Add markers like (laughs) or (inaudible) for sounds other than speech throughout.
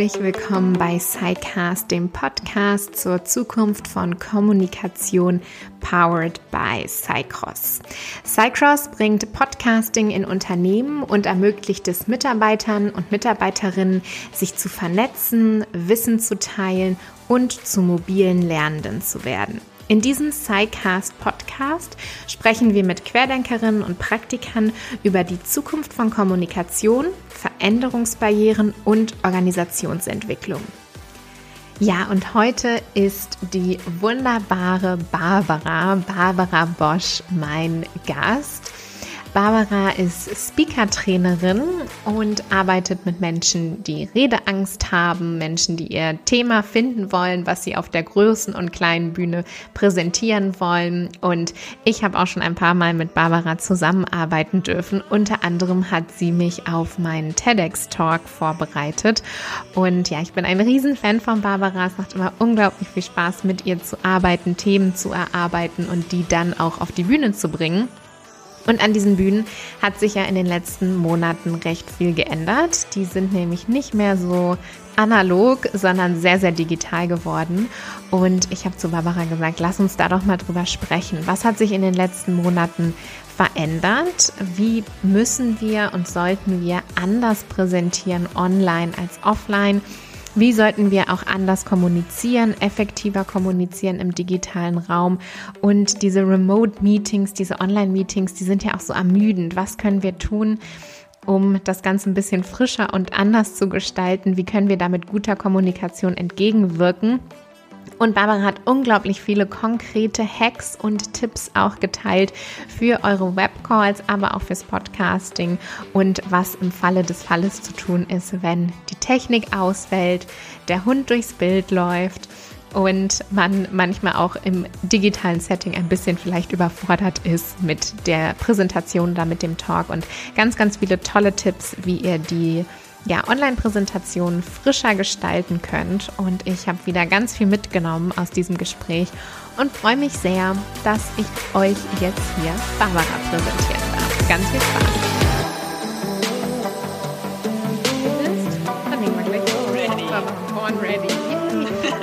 herzlich willkommen bei SciCast, dem Podcast zur Zukunft von Kommunikation powered by Cycross. Cycross bringt Podcasting in Unternehmen und ermöglicht es Mitarbeitern und Mitarbeiterinnen, sich zu vernetzen, Wissen zu teilen und zu mobilen Lernenden zu werden. In diesem SciCast Podcast sprechen wir mit Querdenkerinnen und Praktikern über die Zukunft von Kommunikation, Veränderungsbarrieren und Organisationsentwicklung. Ja, und heute ist die wunderbare Barbara, Barbara Bosch, mein Gast. Barbara ist Speaker-Trainerin und arbeitet mit Menschen, die Redeangst haben, Menschen, die ihr Thema finden wollen, was sie auf der großen und kleinen Bühne präsentieren wollen. Und ich habe auch schon ein paar Mal mit Barbara zusammenarbeiten dürfen. Unter anderem hat sie mich auf meinen TEDx-Talk vorbereitet. Und ja, ich bin ein Riesenfan von Barbara. Es macht immer unglaublich viel Spaß, mit ihr zu arbeiten, Themen zu erarbeiten und die dann auch auf die Bühne zu bringen. Und an diesen Bühnen hat sich ja in den letzten Monaten recht viel geändert. Die sind nämlich nicht mehr so analog, sondern sehr, sehr digital geworden. Und ich habe zu Barbara gesagt, lass uns da doch mal drüber sprechen. Was hat sich in den letzten Monaten verändert? Wie müssen wir und sollten wir anders präsentieren online als offline? Wie sollten wir auch anders kommunizieren, effektiver kommunizieren im digitalen Raum? Und diese Remote-Meetings, diese Online-Meetings, die sind ja auch so ermüdend. Was können wir tun, um das Ganze ein bisschen frischer und anders zu gestalten? Wie können wir da mit guter Kommunikation entgegenwirken? Und Barbara hat unglaublich viele konkrete Hacks und Tipps auch geteilt für eure Webcalls, aber auch fürs Podcasting und was im Falle des Falles zu tun ist, wenn die Technik ausfällt, der Hund durchs Bild läuft und man manchmal auch im digitalen Setting ein bisschen vielleicht überfordert ist mit der Präsentation oder mit dem Talk und ganz, ganz viele tolle Tipps, wie ihr die ja, Online-Präsentationen frischer gestalten könnt. Und ich habe wieder ganz viel mitgenommen aus diesem Gespräch und freue mich sehr, dass ich euch jetzt hier Barbara präsentieren darf. Ganz viel Spaß.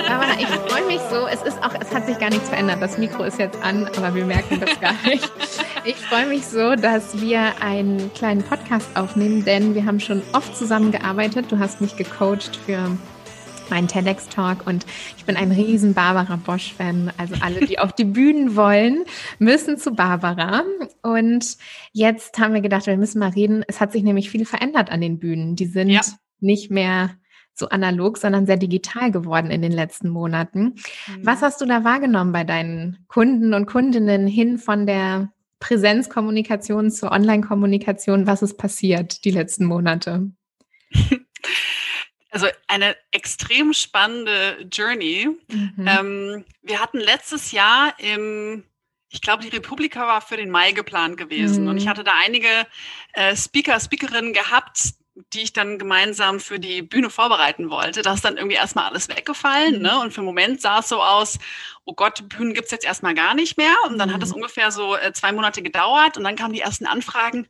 Aber ich freue mich so. Es ist auch, es hat sich gar nichts verändert. Das Mikro ist jetzt an, aber wir merken das gar (laughs) nicht. Ich freue mich so, dass wir einen kleinen Podcast aufnehmen, denn wir haben schon oft zusammengearbeitet. Du hast mich gecoacht für meinen TEDx-Talk und ich bin ein riesen Barbara Bosch-Fan. Also alle, die auf die Bühnen wollen, müssen zu Barbara. Und jetzt haben wir gedacht, wir müssen mal reden. Es hat sich nämlich viel verändert an den Bühnen. Die sind ja. nicht mehr so analog, sondern sehr digital geworden in den letzten Monaten. Mhm. Was hast du da wahrgenommen bei deinen Kunden und Kundinnen hin von der Präsenzkommunikation zur Online-Kommunikation? Was ist passiert die letzten Monate? (laughs) Also eine extrem spannende Journey. Mhm. Ähm, wir hatten letztes Jahr im ich glaube, die Republika war für den Mai geplant gewesen. Mhm. Und ich mhm. hatte da einige äh, Speaker, Speakerinnen gehabt, die ich dann gemeinsam für die Bühne vorbereiten wollte. Da ist dann irgendwie erstmal alles weggefallen. Mhm. Ne? Und für einen Moment sah es so aus, oh Gott, Bühnen gibt's jetzt erstmal gar nicht mehr. Und dann mhm. hat es ungefähr so äh, zwei Monate gedauert und dann kamen die ersten Anfragen,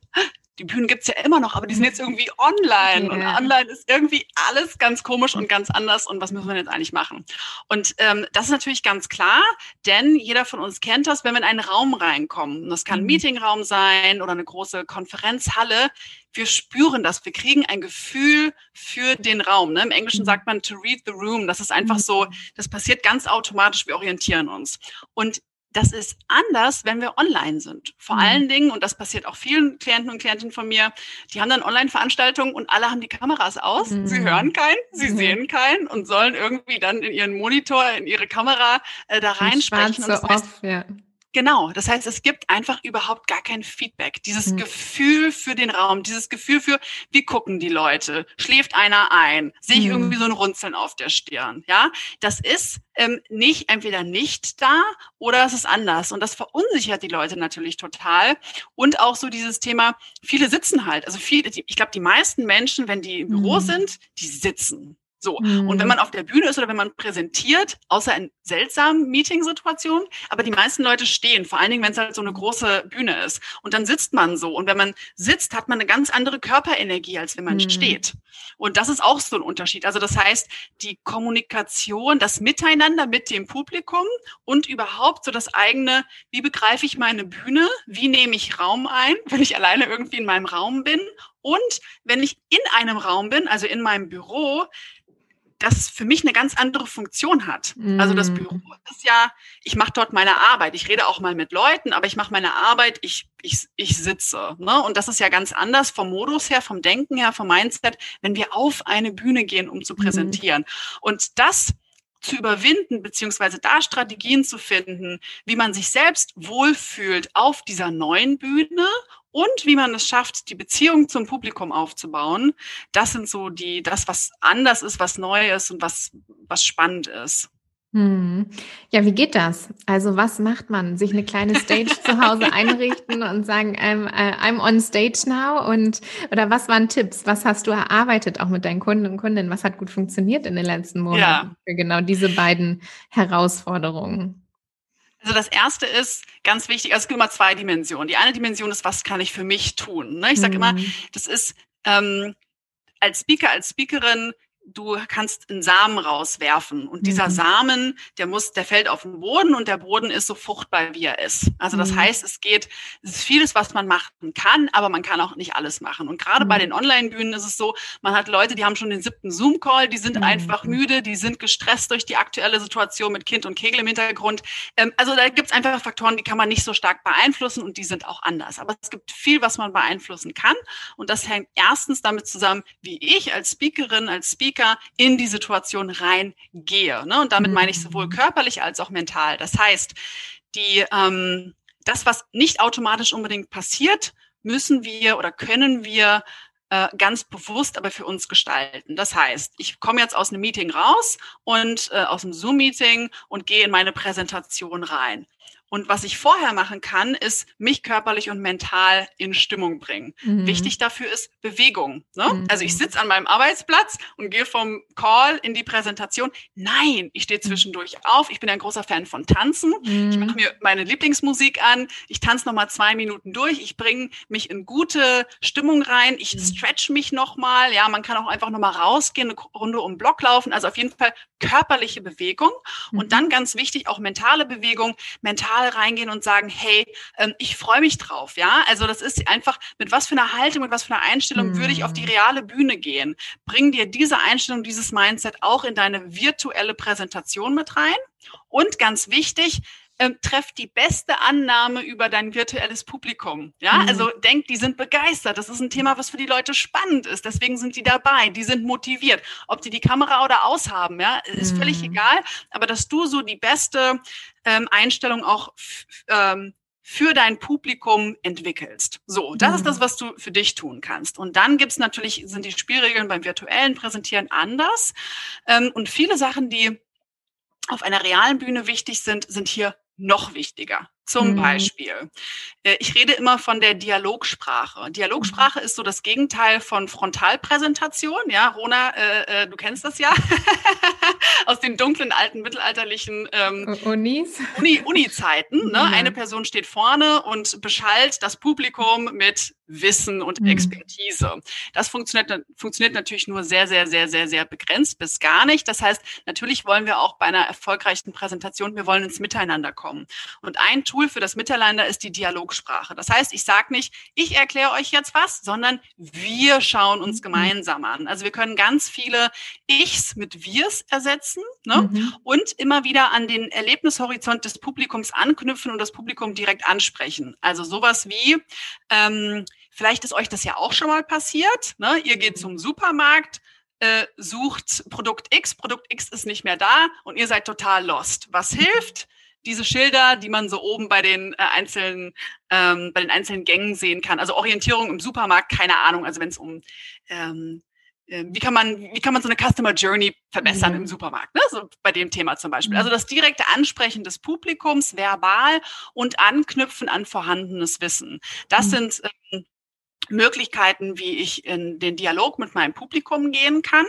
die Bühnen gibt's ja immer noch, aber die sind jetzt irgendwie online. Yeah. Und online ist irgendwie alles ganz komisch und ganz anders. Und was müssen wir jetzt eigentlich machen? Und ähm, das ist natürlich ganz klar, denn jeder von uns kennt das, wenn wir in einen Raum reinkommen. Das kann ein mhm. Meetingraum sein oder eine große Konferenzhalle. Wir spüren das. Wir kriegen ein Gefühl für den Raum. Ne? Im Englischen mhm. sagt man to read the room. Das ist einfach so, mhm. das passiert ganz automatisch. Wir orientieren uns. Und das ist anders, wenn wir online sind. Vor mhm. allen Dingen, und das passiert auch vielen Klienten und Klientinnen von mir, die haben dann Online-Veranstaltungen und alle haben die Kameras aus. Mhm. Sie hören keinen, sie mhm. sehen keinen und sollen irgendwie dann in ihren Monitor, in ihre Kamera äh, da reinsprechen. Und das heißt, off, ja. Genau, das heißt, es gibt einfach überhaupt gar kein Feedback. Dieses mhm. Gefühl für den Raum, dieses Gefühl für, wie gucken die Leute? Schläft einer ein? Sehe ich mhm. irgendwie so ein Runzeln auf der Stirn? Ja, das ist ähm, nicht entweder nicht da oder es ist anders. Und das verunsichert die Leute natürlich total. Und auch so dieses Thema, viele sitzen halt. Also viele, ich glaube, die meisten Menschen, wenn die im Büro mhm. sind, die sitzen. So. Mhm. Und wenn man auf der Bühne ist oder wenn man präsentiert, außer in seltsamen Meetingsituationen, aber die meisten Leute stehen, vor allen Dingen, wenn es halt so eine große Bühne ist. Und dann sitzt man so. Und wenn man sitzt, hat man eine ganz andere Körperenergie, als wenn man mhm. steht. Und das ist auch so ein Unterschied. Also das heißt, die Kommunikation, das Miteinander mit dem Publikum und überhaupt so das eigene, wie begreife ich meine Bühne, wie nehme ich Raum ein, (laughs) wenn ich alleine irgendwie in meinem Raum bin und wenn ich in einem Raum bin, also in meinem Büro, das für mich eine ganz andere Funktion hat. Mm. Also das mm. Büro ist ja, ich mache dort meine Arbeit. Ich rede auch mal mit Leuten, aber ich mache meine Arbeit, ich, ich, ich sitze. Ne? Und das ist ja ganz anders vom Modus her, vom Denken her, vom Mindset, wenn wir auf eine Bühne gehen, um zu mm. präsentieren. Mm. Und das zu überwinden, beziehungsweise da Strategien zu finden, wie man sich selbst wohlfühlt auf dieser neuen Bühne und wie man es schafft, die Beziehung zum Publikum aufzubauen. Das sind so die, das, was anders ist, was neu ist und was, was spannend ist. Hm. Ja, wie geht das? Also was macht man? Sich eine kleine Stage zu Hause (laughs) einrichten und sagen, I'm, äh, I'm on stage now? Und oder was waren Tipps? Was hast du erarbeitet auch mit deinen Kunden und Kundinnen? Was hat gut funktioniert in den letzten Monaten ja. für genau diese beiden Herausforderungen? Also das erste ist ganz wichtig, also es gibt immer zwei Dimensionen. Die eine Dimension ist, was kann ich für mich tun? Ne? Ich sage mhm. immer, das ist ähm, als Speaker, als Speakerin du kannst einen Samen rauswerfen und dieser mhm. Samen, der muss, der fällt auf den Boden und der Boden ist so fruchtbar, wie er ist. Also das mhm. heißt, es geht, es ist vieles, was man machen kann, aber man kann auch nicht alles machen. Und gerade mhm. bei den Online-Bühnen ist es so, man hat Leute, die haben schon den siebten Zoom-Call, die sind einfach mhm. müde, die sind gestresst durch die aktuelle Situation mit Kind und Kegel im Hintergrund. Ähm, also da gibt es einfach Faktoren, die kann man nicht so stark beeinflussen und die sind auch anders. Aber es gibt viel, was man beeinflussen kann. Und das hängt erstens damit zusammen, wie ich als Speakerin, als Speaker Speaker in die Situation reingehe. Ne? Und damit meine ich sowohl mhm. körperlich als auch mental. Das heißt, die, ähm, das, was nicht automatisch unbedingt passiert, müssen wir oder können wir äh, ganz bewusst aber für uns gestalten. Das heißt, ich komme jetzt aus einem Meeting raus und äh, aus einem Zoom-Meeting und gehe in meine Präsentation rein. Und was ich vorher machen kann, ist mich körperlich und mental in Stimmung bringen. Mhm. Wichtig dafür ist Bewegung. Ne? Mhm. Also ich sitze an meinem Arbeitsplatz und gehe vom Call in die Präsentation. Nein, ich stehe zwischendurch auf. Ich bin ein großer Fan von Tanzen. Mhm. Ich mache mir meine Lieblingsmusik an. Ich tanze noch mal zwei Minuten durch. Ich bringe mich in gute Stimmung rein. Ich mhm. stretch mich noch mal. Ja, man kann auch einfach noch mal rausgehen, eine Runde um den Block laufen. Also auf jeden Fall körperliche Bewegung. Und mhm. dann ganz wichtig auch mentale Bewegung. Mental neutral reingehen und sagen, hey, ähm, ich freue mich drauf, ja. Also das ist einfach, mit was für einer Haltung, mit was für einer Einstellung mhm. würde ich auf die mhm. reale Bühne gehen? Bring dir diese Einstellung, dieses Mindset auch in deine virtuelle Präsentation mit rein. Und ganz wichtig, ähm, treff die beste Annahme über dein virtuelles Publikum. Ja, mhm. also denk, die sind begeistert. Das ist ein Thema, was für die Leute spannend ist. Deswegen sind die dabei. Die sind motiviert. Ob die die Kamera oder aus haben, ja, ist mhm. völlig egal. Aber dass du so die beste ähm, Einstellung auch ähm, für dein Publikum entwickelst. So, das mhm. ist das, was du für dich tun kannst. Und dann gibt's natürlich, sind die Spielregeln beim virtuellen Präsentieren anders. Ähm, und viele Sachen, die auf einer realen Bühne wichtig sind, sind hier noch wichtiger. Zum mhm. Beispiel, äh, ich rede immer von der Dialogsprache. Dialogsprache mhm. ist so das Gegenteil von Frontalpräsentation. Ja, Rona, äh, äh, du kennst das ja (laughs) aus den dunklen alten mittelalterlichen ähm, Unis. Uni, Uni-Zeiten. Ne? Mhm. Eine Person steht vorne und beschallt das Publikum mit Wissen und mhm. Expertise. Das funktioniert, funktioniert natürlich nur sehr, sehr, sehr, sehr, sehr begrenzt bis gar nicht. Das heißt, natürlich wollen wir auch bei einer erfolgreichen Präsentation, wir wollen ins Miteinander kommen. Und ein Tool für das Miteinander ist die Dialogsprache. Das heißt, ich sage nicht, ich erkläre euch jetzt was, sondern wir schauen uns mhm. gemeinsam an. Also wir können ganz viele Ichs mit Wirs ersetzen ne? Mhm. und immer wieder an den Erlebnishorizont des Publikums anknüpfen und das Publikum direkt ansprechen. Also sowas wie, ähm, vielleicht ist euch das ja auch schon mal passiert. Ne? Ihr geht zum Supermarkt, äh, sucht Produkt X, Produkt X ist nicht mehr da und ihr seid total lost. Was (laughs) hilft? Diese Schilder, die man so oben bei den äh, einzelnen, ähm, bei den einzelnen Gängen sehen kann. Also Orientierung im Supermarkt, keine Ahnung. Also wenn es um ähm, äh, wie kann man, wie kann man so eine Customer Journey verbessern mhm. im Supermarkt, ne? so bei dem Thema zum Beispiel. Also mhm. das direkte Ansprechen des Publikums verbal und Anknüpfen an vorhandenes Wissen. Das mhm. sind ähm, Möglichkeiten, wie ich in den Dialog mit meinem Publikum gehen kann.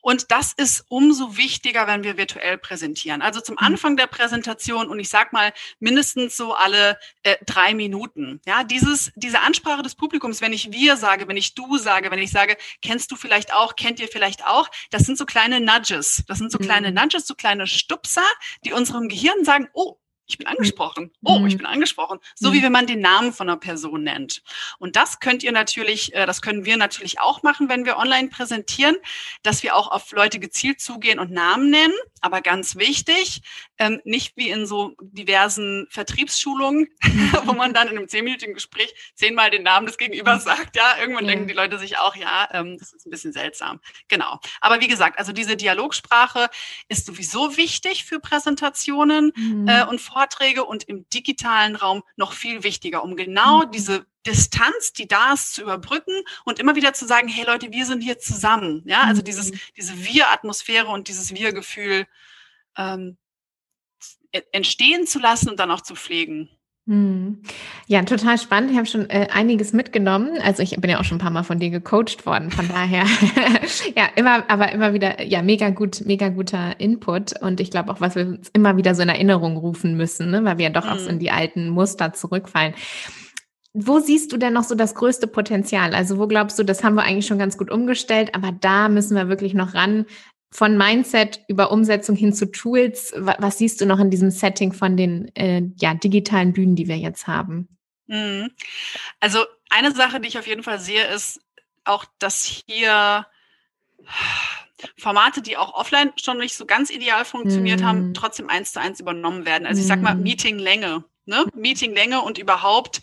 Und das ist umso wichtiger, wenn wir virtuell präsentieren. Also zum mhm. Anfang der Präsentation und ich sag mal mindestens so alle äh, drei Minuten. Ja, dieses, diese Ansprache des Publikums, wenn ich wir sage, wenn ich du sage, wenn ich sage, kennst du vielleicht auch, kennt ihr vielleicht auch, das sind so kleine Nudges. Das sind so kleine mhm. Nudges, so kleine Stupser, die unserem Gehirn sagen, oh, ich bin angesprochen. Oh, ich mhm. bin angesprochen. So wie mhm. wenn man den Namen von einer Person nennt. Und das könnt ihr natürlich, äh, das können wir natürlich auch machen, wenn wir online präsentieren, dass wir auch auf Leute gezielt zugehen und Namen nennen. Aber ganz wichtig, ähm, nicht wie in so diversen Vertriebsschulungen, (laughs) wo man dann in einem zehnminütigen Gespräch zehnmal den Namen des Gegenübers sagt. Ja, irgendwann ja. denken die Leute sich auch, ja, ähm, das ist ein bisschen seltsam. Genau. Aber wie gesagt, also diese Dialogsprache ist sowieso wichtig für Präsentationen mhm. äh, und Vorträge und im digitalen Raum noch viel wichtiger, um genau mhm. diese Distanz, die da ist, zu überbrücken und immer wieder zu sagen, hey Leute, wir sind hier zusammen. Ja, also dieses, mhm. diese Wir-Atmosphäre und dieses Wir-Gefühl ähm, entstehen zu lassen und dann auch zu pflegen. Mhm. Ja, total spannend. Ich habe schon äh, einiges mitgenommen. Also ich bin ja auch schon ein paar Mal von dir gecoacht worden. Von (laughs) daher, (laughs) ja, immer, aber immer wieder, ja, mega gut, mega guter Input. Und ich glaube auch, was wir uns immer wieder so in Erinnerung rufen müssen, ne? weil wir ja doch mhm. auch so in mhm. die alten Muster zurückfallen. Wo siehst du denn noch so das größte Potenzial? Also wo glaubst du, das haben wir eigentlich schon ganz gut umgestellt, aber da müssen wir wirklich noch ran, von Mindset über Umsetzung hin zu Tools. Was, was siehst du noch in diesem Setting von den äh, ja, digitalen Bühnen, die wir jetzt haben? Mhm. Also eine Sache, die ich auf jeden Fall sehe, ist auch, dass hier Formate, die auch offline schon nicht so ganz ideal funktioniert mm. haben, mhm. trotzdem eins zu eins übernommen werden. Also ich sag mal mhm. Meetinglänge, ne? Meetinglänge und überhaupt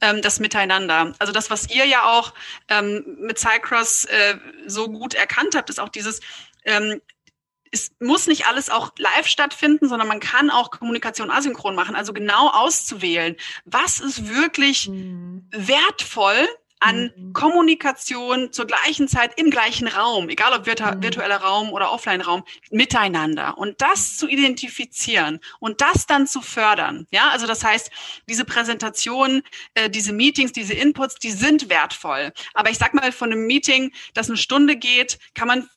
ähm, das Miteinander. Also das, was ihr ja auch ähm, mit Cycross äh, so gut erkannt habt, ist auch dieses ähm, es muss nicht alles auch live stattfinden, sondern man kann auch Kommunikation asynchron machen. Also genau auszuwählen, was ist wirklich mhm. wertvoll an mhm. Kommunikation zur gleichen Zeit im gleichen Raum, egal ob virtu mhm. virtueller Raum oder Offline-Raum, miteinander. Und das zu identifizieren und das dann zu fördern. Ja, also das heißt, diese Präsentationen, äh, diese Meetings, diese Inputs, die sind wertvoll. Aber ich sag mal, von einem Meeting, das eine Stunde geht, kann man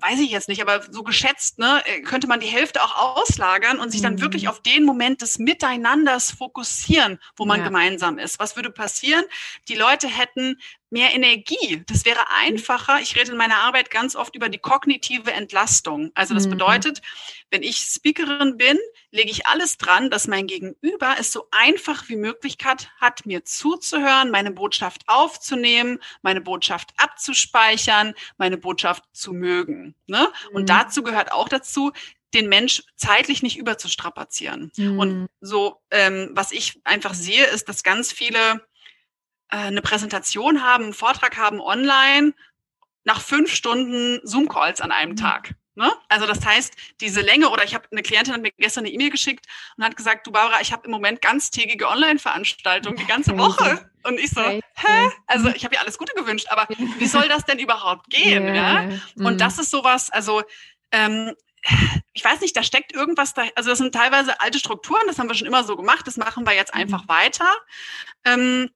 weiß ich jetzt nicht, aber so geschätzt, ne, äh, könnte man die Hälfte auch auslagern und sich dann wirklich mhm. auf den Moment des Miteinanders fokussieren, wo man ja. gemeinsam ist. Was würde passieren? Die Leute hätten mehr Energie. Das wäre einfacher. Ich rede in meiner Arbeit ganz oft über die kognitive Entlastung. Also das mhm. bedeutet, wenn ich Speakerin bin, lege ich alles dran, dass mein Gegenüber es so einfach wie möglich hat, hat mir zuzuhören, meine Botschaft aufzunehmen, meine Botschaft abzuspeichern, meine Botschaft zu mögen. Ne? Und mhm. dazu gehört auch dazu, den Mensch zeitlich nicht überzustrapazieren. Mhm. Und so, ähm, was ich einfach sehe, ist, dass ganz viele eine Präsentation haben, einen Vortrag haben online, nach fünf Stunden Zoom-Calls an einem mhm. Tag. Ne? Also das heißt, diese Länge oder ich habe eine Klientin hat mir gestern eine E-Mail geschickt und hat gesagt, du Barbara, ich habe im Moment ganztägige Online-Veranstaltungen die ganze (laughs) Woche. Und ich so, hä? Also ich habe ihr alles Gute gewünscht, aber wie soll das denn überhaupt gehen? Ja. ja? Und mhm. das ist sowas, also ähm, ich weiß nicht, da steckt irgendwas da, also das sind teilweise alte Strukturen, das haben wir schon immer so gemacht, das machen wir jetzt mhm. einfach weiter. Ähm,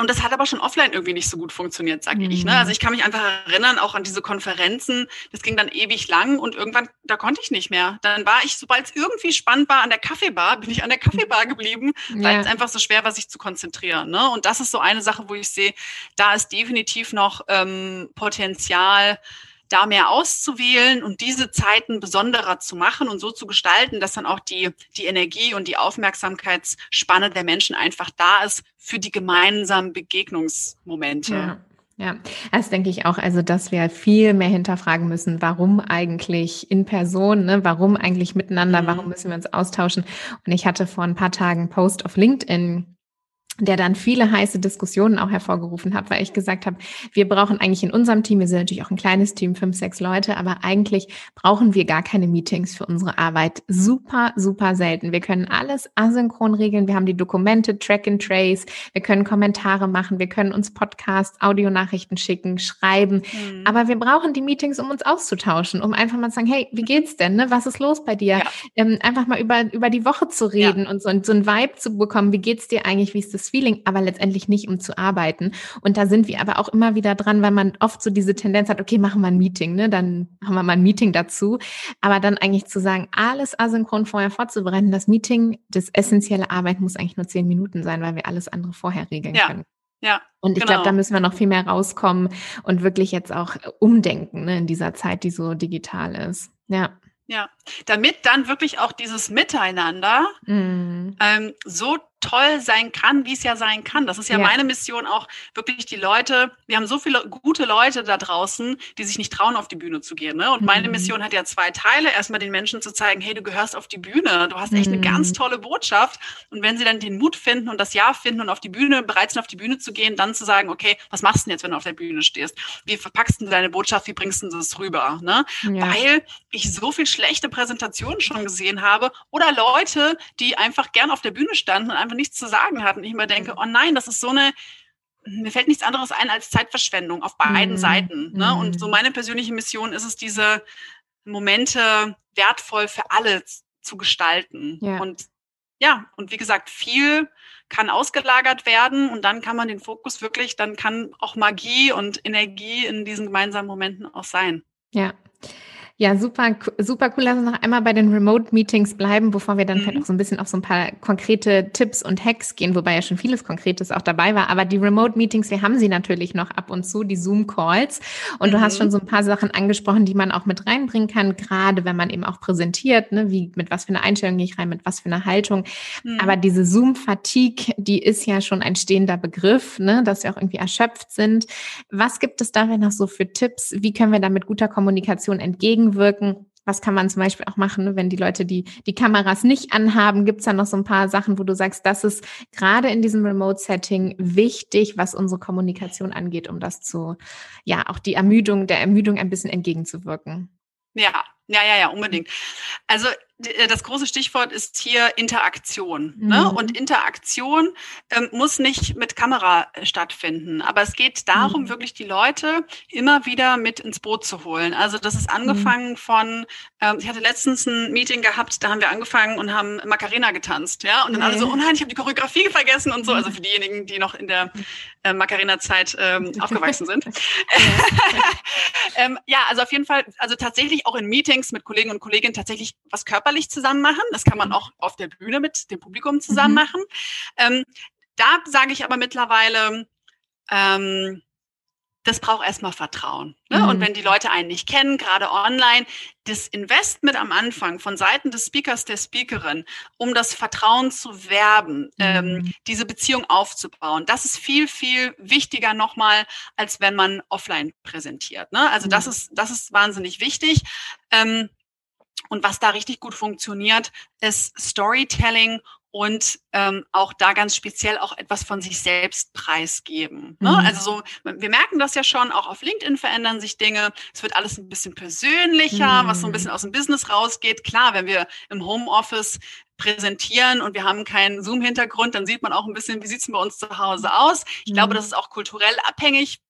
und das hat aber schon offline irgendwie nicht so gut funktioniert, sage mhm. ich. Ne? Also mhm. ich kann mich einfach erinnern, auch an diese Konferenzen. Das ging dann ewig lang und irgendwann, da konnte ich nicht mehr. Dann war ich, sobald es irgendwie spannend war an der Kaffeebar, bin ich an der Kaffeebar geblieben, weil ja. es einfach so schwer war, sich zu konzentrieren. Ne? Und das ist so eine Sache, wo ich sehe, da ist definitiv noch ähm, Potenzial, da mehr auszuwählen und diese Zeiten besonderer zu machen und so zu gestalten, dass dann auch die, die Energie und die Aufmerksamkeitsspanne der Menschen einfach da ist für die gemeinsamen Begegnungsmomente. Ja. Ja, das denke ich auch. Also, dass wir viel mehr hinterfragen müssen, warum eigentlich in Person, ne? warum eigentlich miteinander, warum mhm. müssen wir uns austauschen. Und ich hatte vor ein paar Tagen Post auf LinkedIn der dann viele heiße Diskussionen auch hervorgerufen hat, weil ich gesagt habe, wir brauchen eigentlich in unserem Team, wir sind natürlich auch ein kleines Team, fünf, sechs Leute, aber eigentlich brauchen wir gar keine Meetings für unsere Arbeit. Super, super selten. Wir können alles asynchron regeln. Wir haben die Dokumente, Track and Trace. Wir können Kommentare machen. Wir können uns Podcasts, Audionachrichten schicken, schreiben. Mhm. Aber wir brauchen die Meetings, um uns auszutauschen, um einfach mal zu sagen, hey, wie geht's denn? Ne? Was ist los bei dir? Ja. Ähm, einfach mal über, über die Woche zu reden ja. und so, so ein Vibe zu bekommen. Wie geht's dir eigentlich? Wie ist das gutes Feeling, aber letztendlich nicht, um zu arbeiten. Und da sind wir aber auch immer wieder dran, weil man oft so diese Tendenz hat, okay, machen wir ein Meeting, ne? Dann haben wir mal ein Meeting dazu. Aber dann eigentlich zu sagen, alles asynchron vorher vorzubereiten, das Meeting, das essentielle Arbeit muss eigentlich nur zehn Minuten sein, weil wir alles andere vorher regeln ja. können. Ja. Und ich genau. glaube, da müssen wir noch viel mehr rauskommen und wirklich jetzt auch umdenken ne, in dieser Zeit, die so digital ist. Ja. Ja, damit dann wirklich auch dieses Miteinander mm. ähm, so toll sein kann, wie es ja sein kann. Das ist ja, ja, meine Mission auch wirklich die Leute. Wir haben so viele gute Leute da draußen, die sich nicht trauen, auf die Bühne zu gehen. Ne? Und mhm. meine Mission hat ja zwei Teile. Erstmal den Menschen zu zeigen, hey, du gehörst auf die Bühne. Du hast echt mhm. eine ganz tolle Botschaft. Und wenn sie dann den Mut finden und das Ja finden und auf die Bühne, bereit sind, auf die Bühne zu gehen, dann zu sagen, okay, was machst du denn jetzt, wenn du auf der Bühne stehst? Wie verpackst du deine Botschaft? Wie bringst du das rüber? Ne? Ja. Weil ich so viel schlechte Präsentationen schon gesehen habe oder Leute, die einfach gern auf der Bühne standen und einfach nichts zu sagen hat. Und ich immer denke, oh nein, das ist so eine, mir fällt nichts anderes ein als Zeitverschwendung auf beiden mhm. Seiten. Ne? Und so mhm. meine persönliche Mission ist es, diese Momente wertvoll für alle zu gestalten. Ja. Und ja, und wie gesagt, viel kann ausgelagert werden und dann kann man den Fokus wirklich, dann kann auch Magie und Energie in diesen gemeinsamen Momenten auch sein. Ja. Ja, super, super cool. Lass uns noch einmal bei den Remote-Meetings bleiben, bevor wir dann mhm. vielleicht auch so ein bisschen auf so ein paar konkrete Tipps und Hacks gehen, wobei ja schon vieles Konkretes auch dabei war. Aber die Remote-Meetings, wir haben sie natürlich noch ab und zu, die Zoom-Calls. Und mhm. du hast schon mhm. so ein paar Sachen angesprochen, die man auch mit reinbringen kann, gerade wenn man eben auch präsentiert, ne, wie, mit was für einer Einstellung gehe ich rein, mit was für einer Haltung. Mhm. Aber diese Zoom-Fatigue, die ist ja schon ein stehender Begriff, ne, dass wir auch irgendwie erschöpft sind. Was gibt es da noch so für Tipps? Wie können wir da mit guter Kommunikation entgegen entgegenwirken. Was kann man zum Beispiel auch machen, wenn die Leute die, die Kameras nicht anhaben? Gibt es da noch so ein paar Sachen, wo du sagst, das ist gerade in diesem Remote-Setting wichtig, was unsere Kommunikation angeht, um das zu, ja, auch die Ermüdung, der Ermüdung ein bisschen entgegenzuwirken? Ja, ja, ja, ja, unbedingt. Also das große Stichwort ist hier Interaktion. Ne? Mhm. Ne? Und Interaktion ähm, muss nicht mit Kamera äh, stattfinden. Aber es geht darum, mhm. wirklich die Leute immer wieder mit ins Boot zu holen. Also das ist angefangen mhm. von, ähm, ich hatte letztens ein Meeting gehabt, da haben wir angefangen und haben Macarena getanzt. ja. Und dann alle so, oh nein, ich habe die Choreografie vergessen und so. Also für diejenigen, die noch in der äh, Macarena-Zeit ähm, (laughs) aufgewachsen sind. (laughs) ähm, ja, also auf jeden Fall, also tatsächlich auch in Meetings mit Kollegen und Kolleginnen tatsächlich was Körper körperlich zusammen machen. Das kann man mhm. auch auf der Bühne mit dem Publikum zusammen mhm. machen. Ähm, da sage ich aber mittlerweile, ähm, das braucht erstmal Vertrauen. Ne? Mhm. Und wenn die Leute einen nicht kennen, gerade online, das Investment am Anfang von Seiten des Speakers, der Speakerin, um das Vertrauen zu werben, ähm, mhm. ähm, diese Beziehung aufzubauen, das ist viel, viel wichtiger nochmal, als wenn man offline präsentiert. Ne? Also mhm. das ist, das ist wahnsinnig wichtig. Ähm, und was da richtig gut funktioniert, ist Storytelling und ähm, auch da ganz speziell auch etwas von sich selbst preisgeben. Ne? Mhm. Also so, wir merken das ja schon, auch auf LinkedIn verändern sich Dinge. Es wird alles ein bisschen persönlicher, mhm. was so ein bisschen aus dem Business rausgeht. Klar, wenn wir im Homeoffice präsentieren und wir haben keinen Zoom-Hintergrund, dann sieht man auch ein bisschen, wie sieht's bei uns zu Hause aus. Ich mhm. glaube, das ist auch kulturell abhängig,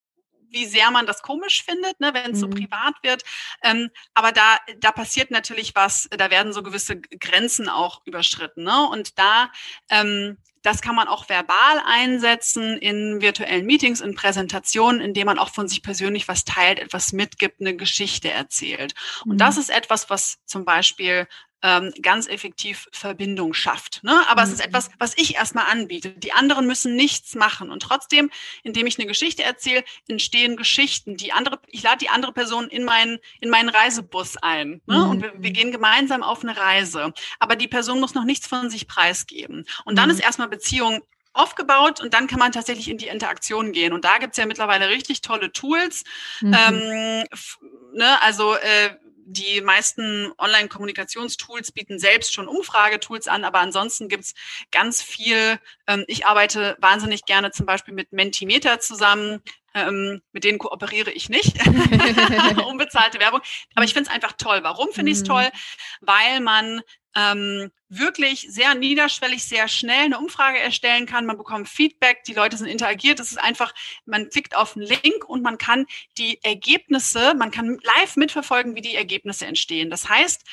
wie sehr man das komisch findet, ne, wenn es mhm. so privat wird. Ähm, aber da, da passiert natürlich was, da werden so gewisse Grenzen auch überschritten. Ne? Und da, ähm, das kann man auch verbal einsetzen in virtuellen Meetings, in Präsentationen, indem man auch von sich persönlich was teilt, etwas mitgibt, eine Geschichte erzählt. Und das mhm. ist etwas, was zum Beispiel ähm, ganz effektiv Verbindung schafft. Ne? Aber mhm. es ist mhm. etwas, was ich erstmal anbiete. Die anderen müssen nichts machen. Und trotzdem, indem ich eine Geschichte erzähle, entstehen Geschichten. Die andere, ich lade die andere Person in meinen, in meinen Reisebus ein. Ne? Mhm. Und wir, wir, gehen gemeinsam auf eine Reise. Aber die Person muss noch nichts von sich preisgeben. Und dann mhm. ist erstmal Beziehung aufgebaut und dann kann man tatsächlich in die Interaktion gehen. Und da gibt's ja mittlerweile richtig tolle Tools. Mhm. Ähm, ne, also äh, die meisten Online-Kommunikationstools bieten selbst schon Umfragetools an, aber ansonsten gibt's ganz viel. Ähm, ich arbeite wahnsinnig gerne zum Beispiel mit Mentimeter zusammen. Ähm, mit denen kooperiere ich nicht. (laughs) (laughs) Unbezahlte Werbung. Aber ich finde es einfach toll. Warum finde ich es mhm. toll? Weil man ähm, wirklich sehr niederschwellig, sehr schnell eine Umfrage erstellen kann. Man bekommt Feedback, die Leute sind interagiert. Es ist einfach, man klickt auf einen Link und man kann die Ergebnisse, man kann live mitverfolgen, wie die Ergebnisse entstehen. Das heißt,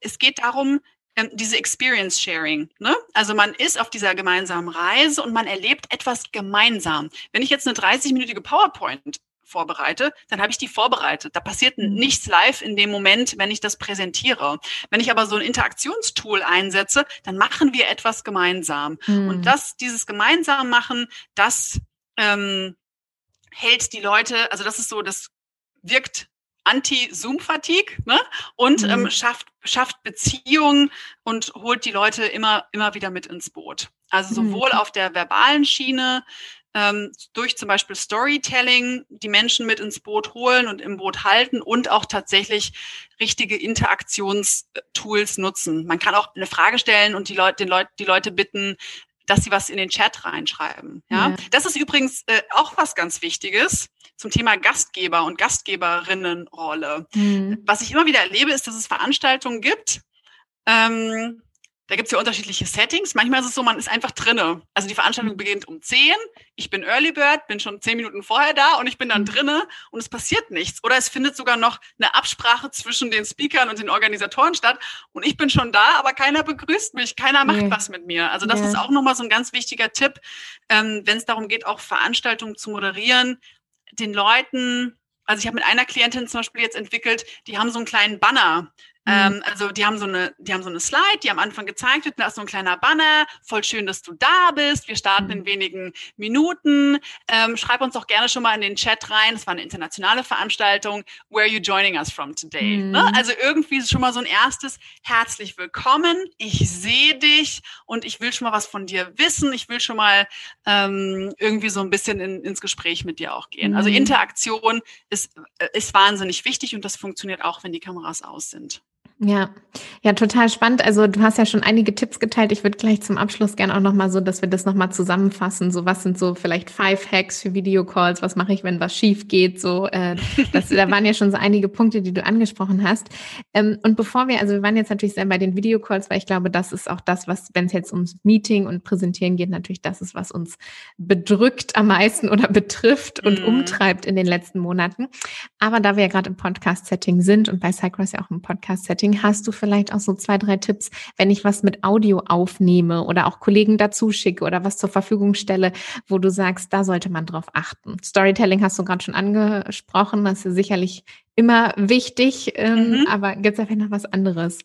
es geht darum, ähm, diese Experience Sharing. Ne? Also man ist auf dieser gemeinsamen Reise und man erlebt etwas gemeinsam. Wenn ich jetzt eine 30-minütige PowerPoint vorbereite, dann habe ich die vorbereitet. Da passiert mhm. nichts live in dem Moment, wenn ich das präsentiere. Wenn ich aber so ein Interaktionstool einsetze, dann machen wir etwas gemeinsam. Mhm. Und das, dieses gemeinsam machen, das ähm, hält die Leute, also das ist so, das wirkt Anti-Zoom-Fatigue ne? und mhm. ähm, schafft, schafft Beziehungen und holt die Leute immer, immer wieder mit ins Boot. Also mhm. sowohl mhm. auf der verbalen Schiene, ähm, durch zum Beispiel Storytelling die Menschen mit ins Boot holen und im Boot halten und auch tatsächlich richtige Interaktionstools nutzen. Man kann auch eine Frage stellen und die Leute, den Leut, die Leute bitten, dass sie was in den Chat reinschreiben. Ja, ja. das ist übrigens äh, auch was ganz Wichtiges zum Thema Gastgeber und Gastgeberinnenrolle. Mhm. Was ich immer wieder erlebe, ist, dass es Veranstaltungen gibt, ähm, da gibt es ja unterschiedliche Settings. Manchmal ist es so, man ist einfach drinne. Also die Veranstaltung beginnt um 10, ich bin Early Bird, bin schon zehn Minuten vorher da und ich bin dann mhm. drinne und es passiert nichts. Oder es findet sogar noch eine Absprache zwischen den Speakern und den Organisatoren statt und ich bin schon da, aber keiner begrüßt mich, keiner macht nee. was mit mir. Also das ja. ist auch nochmal so ein ganz wichtiger Tipp, ähm, wenn es darum geht, auch Veranstaltungen zu moderieren, den Leuten also ich habe mit einer Klientin zum Beispiel jetzt entwickelt, die haben so einen kleinen Banner. Mhm. Ähm, also die haben so eine, die haben so eine Slide, die am Anfang gezeigt wird, da ist so ein kleiner Banner, voll schön, dass du da bist. Wir starten in mhm. wenigen Minuten. Ähm, schreib uns doch gerne schon mal in den Chat rein. Es war eine internationale Veranstaltung. Where are you joining us from today? Mhm. Ne? Also irgendwie ist schon mal so ein erstes herzlich willkommen. Ich sehe dich und ich will schon mal was von dir wissen. Ich will schon mal ähm, irgendwie so ein bisschen in, ins Gespräch mit dir auch gehen. Also mhm. Interaktion ist, äh, ist wahnsinnig wichtig und das funktioniert auch, wenn die Kameras aus sind. Ja, ja, total spannend. Also du hast ja schon einige Tipps geteilt. Ich würde gleich zum Abschluss gerne auch nochmal so, dass wir das nochmal zusammenfassen. So, was sind so vielleicht five Hacks für Videocalls? Was mache ich, wenn was schief geht? So, äh, das, da waren ja schon so einige Punkte, die du angesprochen hast. Ähm, und bevor wir, also wir waren jetzt natürlich sehr bei den Videocalls, weil ich glaube, das ist auch das, was, wenn es jetzt ums Meeting und Präsentieren geht, natürlich das ist, was uns bedrückt am meisten oder betrifft und mm. umtreibt in den letzten Monaten. Aber da wir ja gerade im Podcast-Setting sind und bei Cycross ja auch im Podcast-Setting Marketing hast du vielleicht auch so zwei, drei Tipps, wenn ich was mit Audio aufnehme oder auch Kollegen dazu schicke oder was zur Verfügung stelle, wo du sagst, da sollte man drauf achten. Storytelling hast du gerade schon angesprochen, das ist sicherlich immer wichtig, ähm, mhm. aber gibt es vielleicht noch was anderes?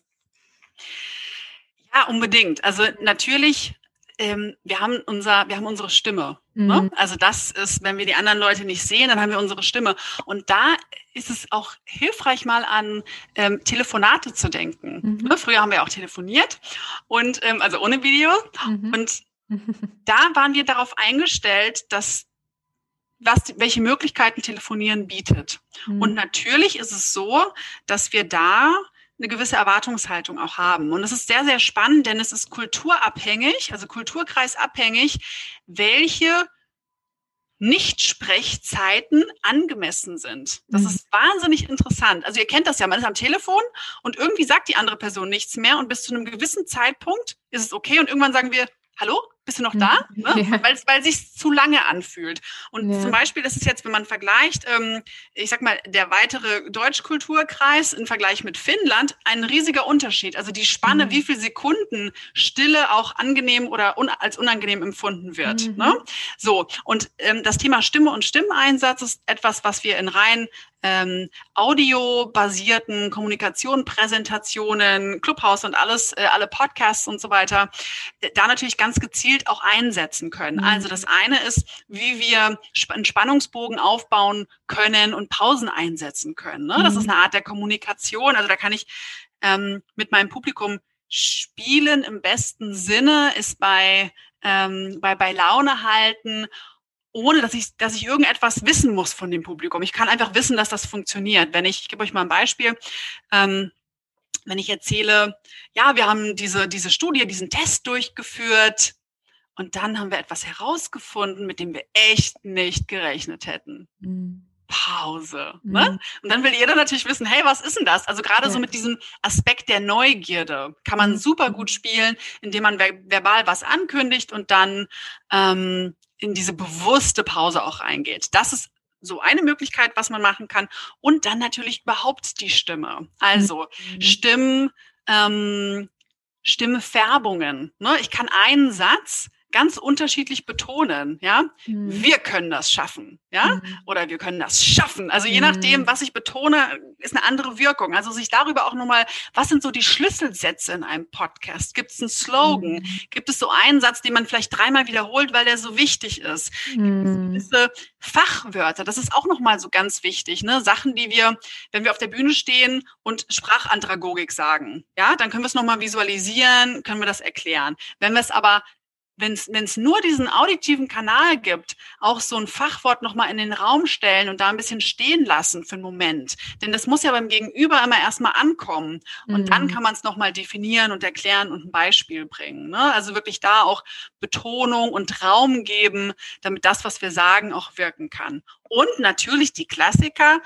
Ja, unbedingt. Also natürlich ähm, wir haben unser, wir haben unsere Stimme. Ne? Mhm. Ne? Also das ist, wenn wir die anderen Leute nicht sehen, dann haben wir unsere Stimme. Und da ist es auch hilfreich, mal an ähm, Telefonate zu denken. Mhm. Ne? Früher haben wir auch telefoniert und ähm, also ohne Video. Mhm. Und (laughs) da waren wir darauf eingestellt, dass was, welche Möglichkeiten Telefonieren bietet. Mhm. Und natürlich ist es so, dass wir da eine gewisse Erwartungshaltung auch haben. Und es ist sehr, sehr spannend, denn es ist kulturabhängig, also kulturkreisabhängig, welche Nichtsprechzeiten angemessen sind. Das mhm. ist wahnsinnig interessant. Also ihr kennt das ja, man ist am Telefon und irgendwie sagt die andere Person nichts mehr und bis zu einem gewissen Zeitpunkt ist es okay und irgendwann sagen wir, hallo, bist du noch da? Mhm. (laughs) Ne? Ja. Weil, weil sich zu lange anfühlt. Und ja. zum Beispiel ist es jetzt, wenn man vergleicht, ähm, ich sag mal, der weitere Deutschkulturkreis im Vergleich mit Finnland, ein riesiger Unterschied. Also die Spanne, mhm. wie viele Sekunden Stille auch angenehm oder un als unangenehm empfunden wird. Mhm. Ne? So, und ähm, das Thema Stimme und Stimmeinsatz ist etwas, was wir in rein ähm, audiobasierten Kommunikation, Präsentationen, Clubhouse und alles, äh, alle Podcasts und so weiter, äh, da natürlich ganz gezielt auch einsetzen können. Mhm. Also das eine ist, wie wir einen Spannungsbogen aufbauen können und Pausen einsetzen können. Ne? Das ist mhm. eine Art der Kommunikation. Also da kann ich ähm, mit meinem Publikum spielen im besten Sinne, ist bei ähm, bei, bei Laune halten ohne dass ich, dass ich irgendetwas wissen muss von dem Publikum. Ich kann einfach wissen, dass das funktioniert. Wenn ich, ich gebe euch mal ein Beispiel, ähm, wenn ich erzähle, ja, wir haben diese, diese Studie, diesen Test durchgeführt und dann haben wir etwas herausgefunden, mit dem wir echt nicht gerechnet hätten. Mhm. Pause. Mhm. Ne? Und dann will jeder natürlich wissen, hey, was ist denn das? Also gerade ja. so mit diesem Aspekt der Neugierde kann man mhm. super gut spielen, indem man ver verbal was ankündigt und dann ähm, in diese bewusste Pause auch reingeht. Das ist so eine Möglichkeit, was man machen kann. Und dann natürlich überhaupt die Stimme. Also mhm. Stimmen, ähm, Stimmefärbungen. Ne? Ich kann einen Satz ganz unterschiedlich betonen, ja. Mhm. Wir können das schaffen, ja, mhm. oder wir können das schaffen. Also je nachdem, mhm. was ich betone, ist eine andere Wirkung. Also sich darüber auch nochmal, was sind so die Schlüsselsätze in einem Podcast? Gibt es einen Slogan? Mhm. Gibt es so einen Satz, den man vielleicht dreimal wiederholt, weil der so wichtig ist? Gibt es mhm. gewisse Fachwörter? Das ist auch nochmal so ganz wichtig, ne? Sachen, die wir, wenn wir auf der Bühne stehen und Sprachandragogik sagen, ja, dann können wir es nochmal visualisieren, können wir das erklären. Wenn wir es aber wenn es nur diesen auditiven Kanal gibt, auch so ein Fachwort nochmal in den Raum stellen und da ein bisschen stehen lassen für einen Moment. Denn das muss ja beim Gegenüber immer erstmal ankommen. Und mhm. dann kann man es nochmal definieren und erklären und ein Beispiel bringen. Ne? Also wirklich da auch Betonung und Raum geben, damit das, was wir sagen, auch wirken kann. Und natürlich die Klassiker.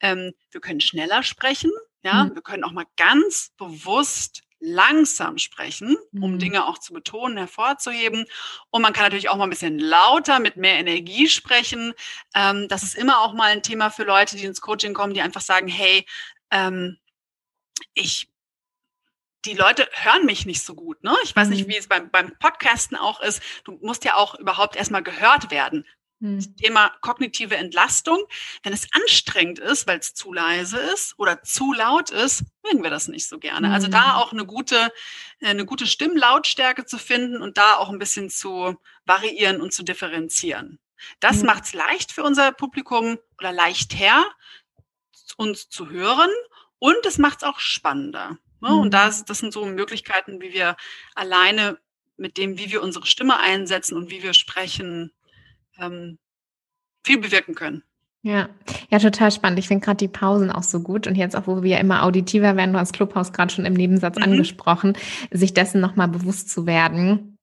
Ähm, wir können schneller sprechen. Ja, mhm. wir können auch mal ganz bewusst langsam sprechen, um mhm. Dinge auch zu betonen, hervorzuheben. Und man kann natürlich auch mal ein bisschen lauter, mit mehr Energie sprechen. Ähm, das ist immer auch mal ein Thema für Leute, die ins Coaching kommen, die einfach sagen, hey, ähm, ich die Leute hören mich nicht so gut. Ne? Ich weiß nicht, mhm. wie es beim, beim Podcasten auch ist. Du musst ja auch überhaupt erstmal gehört werden. Hm. Thema kognitive Entlastung. Wenn es anstrengend ist, weil es zu leise ist oder zu laut ist, mögen wir das nicht so gerne. Also da hm. auch eine gute, äh, eine gute Stimmlautstärke zu finden und da auch ein bisschen zu variieren und zu differenzieren. Das mhm. macht es leicht für unser Publikum oder leichter, uns zu hören und es macht es auch spannender. Ne? Und das, das sind so Möglichkeiten, wie wir alleine mit dem, wie wir unsere Stimme einsetzen und wie wir sprechen, ähm, viel bewirken können. Ja, ja, total spannend. Ich finde gerade die Pausen auch so gut und jetzt auch, wo wir immer auditiver werden, du hast Clubhaus gerade schon im Nebensatz mhm. angesprochen, sich dessen nochmal bewusst zu werden.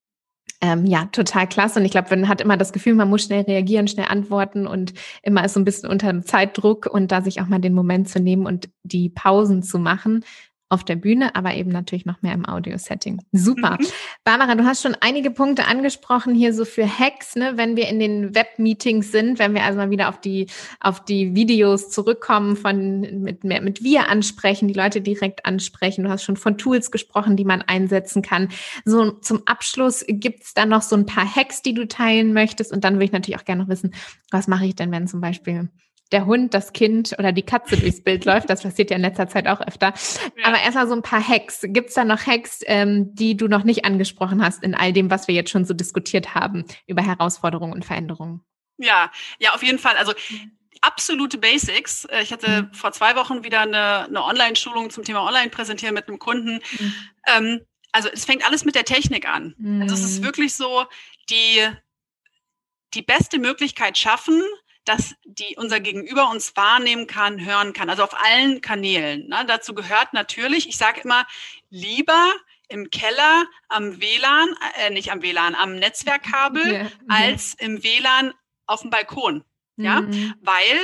Ähm, ja, total klasse. Und ich glaube, man hat immer das Gefühl, man muss schnell reagieren, schnell antworten und immer ist so ein bisschen unter Zeitdruck und da sich auch mal den Moment zu nehmen und die Pausen zu machen, auf der Bühne, aber eben natürlich noch mehr im Audio-Setting. Super. Mhm. Barbara, du hast schon einige Punkte angesprochen hier so für Hacks, ne, wenn wir in den Web-Meetings sind, wenn wir also mal wieder auf die, auf die Videos zurückkommen von, mit, mit wir ansprechen, die Leute direkt ansprechen. Du hast schon von Tools gesprochen, die man einsetzen kann. So zum Abschluss gibt's da noch so ein paar Hacks, die du teilen möchtest? Und dann würde ich natürlich auch gerne noch wissen, was mache ich denn, wenn zum Beispiel der Hund, das Kind oder die Katze durchs (laughs) Bild läuft. Das passiert ja in letzter Zeit auch öfter. Ja. Aber erstmal so ein paar Hacks. Gibt es da noch Hacks, ähm, die du noch nicht angesprochen hast in all dem, was wir jetzt schon so diskutiert haben über Herausforderungen und Veränderungen? Ja, ja, auf jeden Fall. Also absolute Basics. Äh, ich hatte mhm. vor zwei Wochen wieder eine, eine Online-Schulung zum Thema Online-Präsentieren mit einem Kunden. Mhm. Ähm, also es fängt alles mit der Technik an. Mhm. Also es ist mhm. wirklich so, die, die beste Möglichkeit schaffen, dass die unser Gegenüber uns wahrnehmen kann, hören kann, also auf allen Kanälen. Ne? Dazu gehört natürlich, ich sage immer, lieber im Keller am WLAN, äh, nicht am WLAN, am Netzwerkkabel, ja, als im WLAN auf dem Balkon. Ja, mhm. weil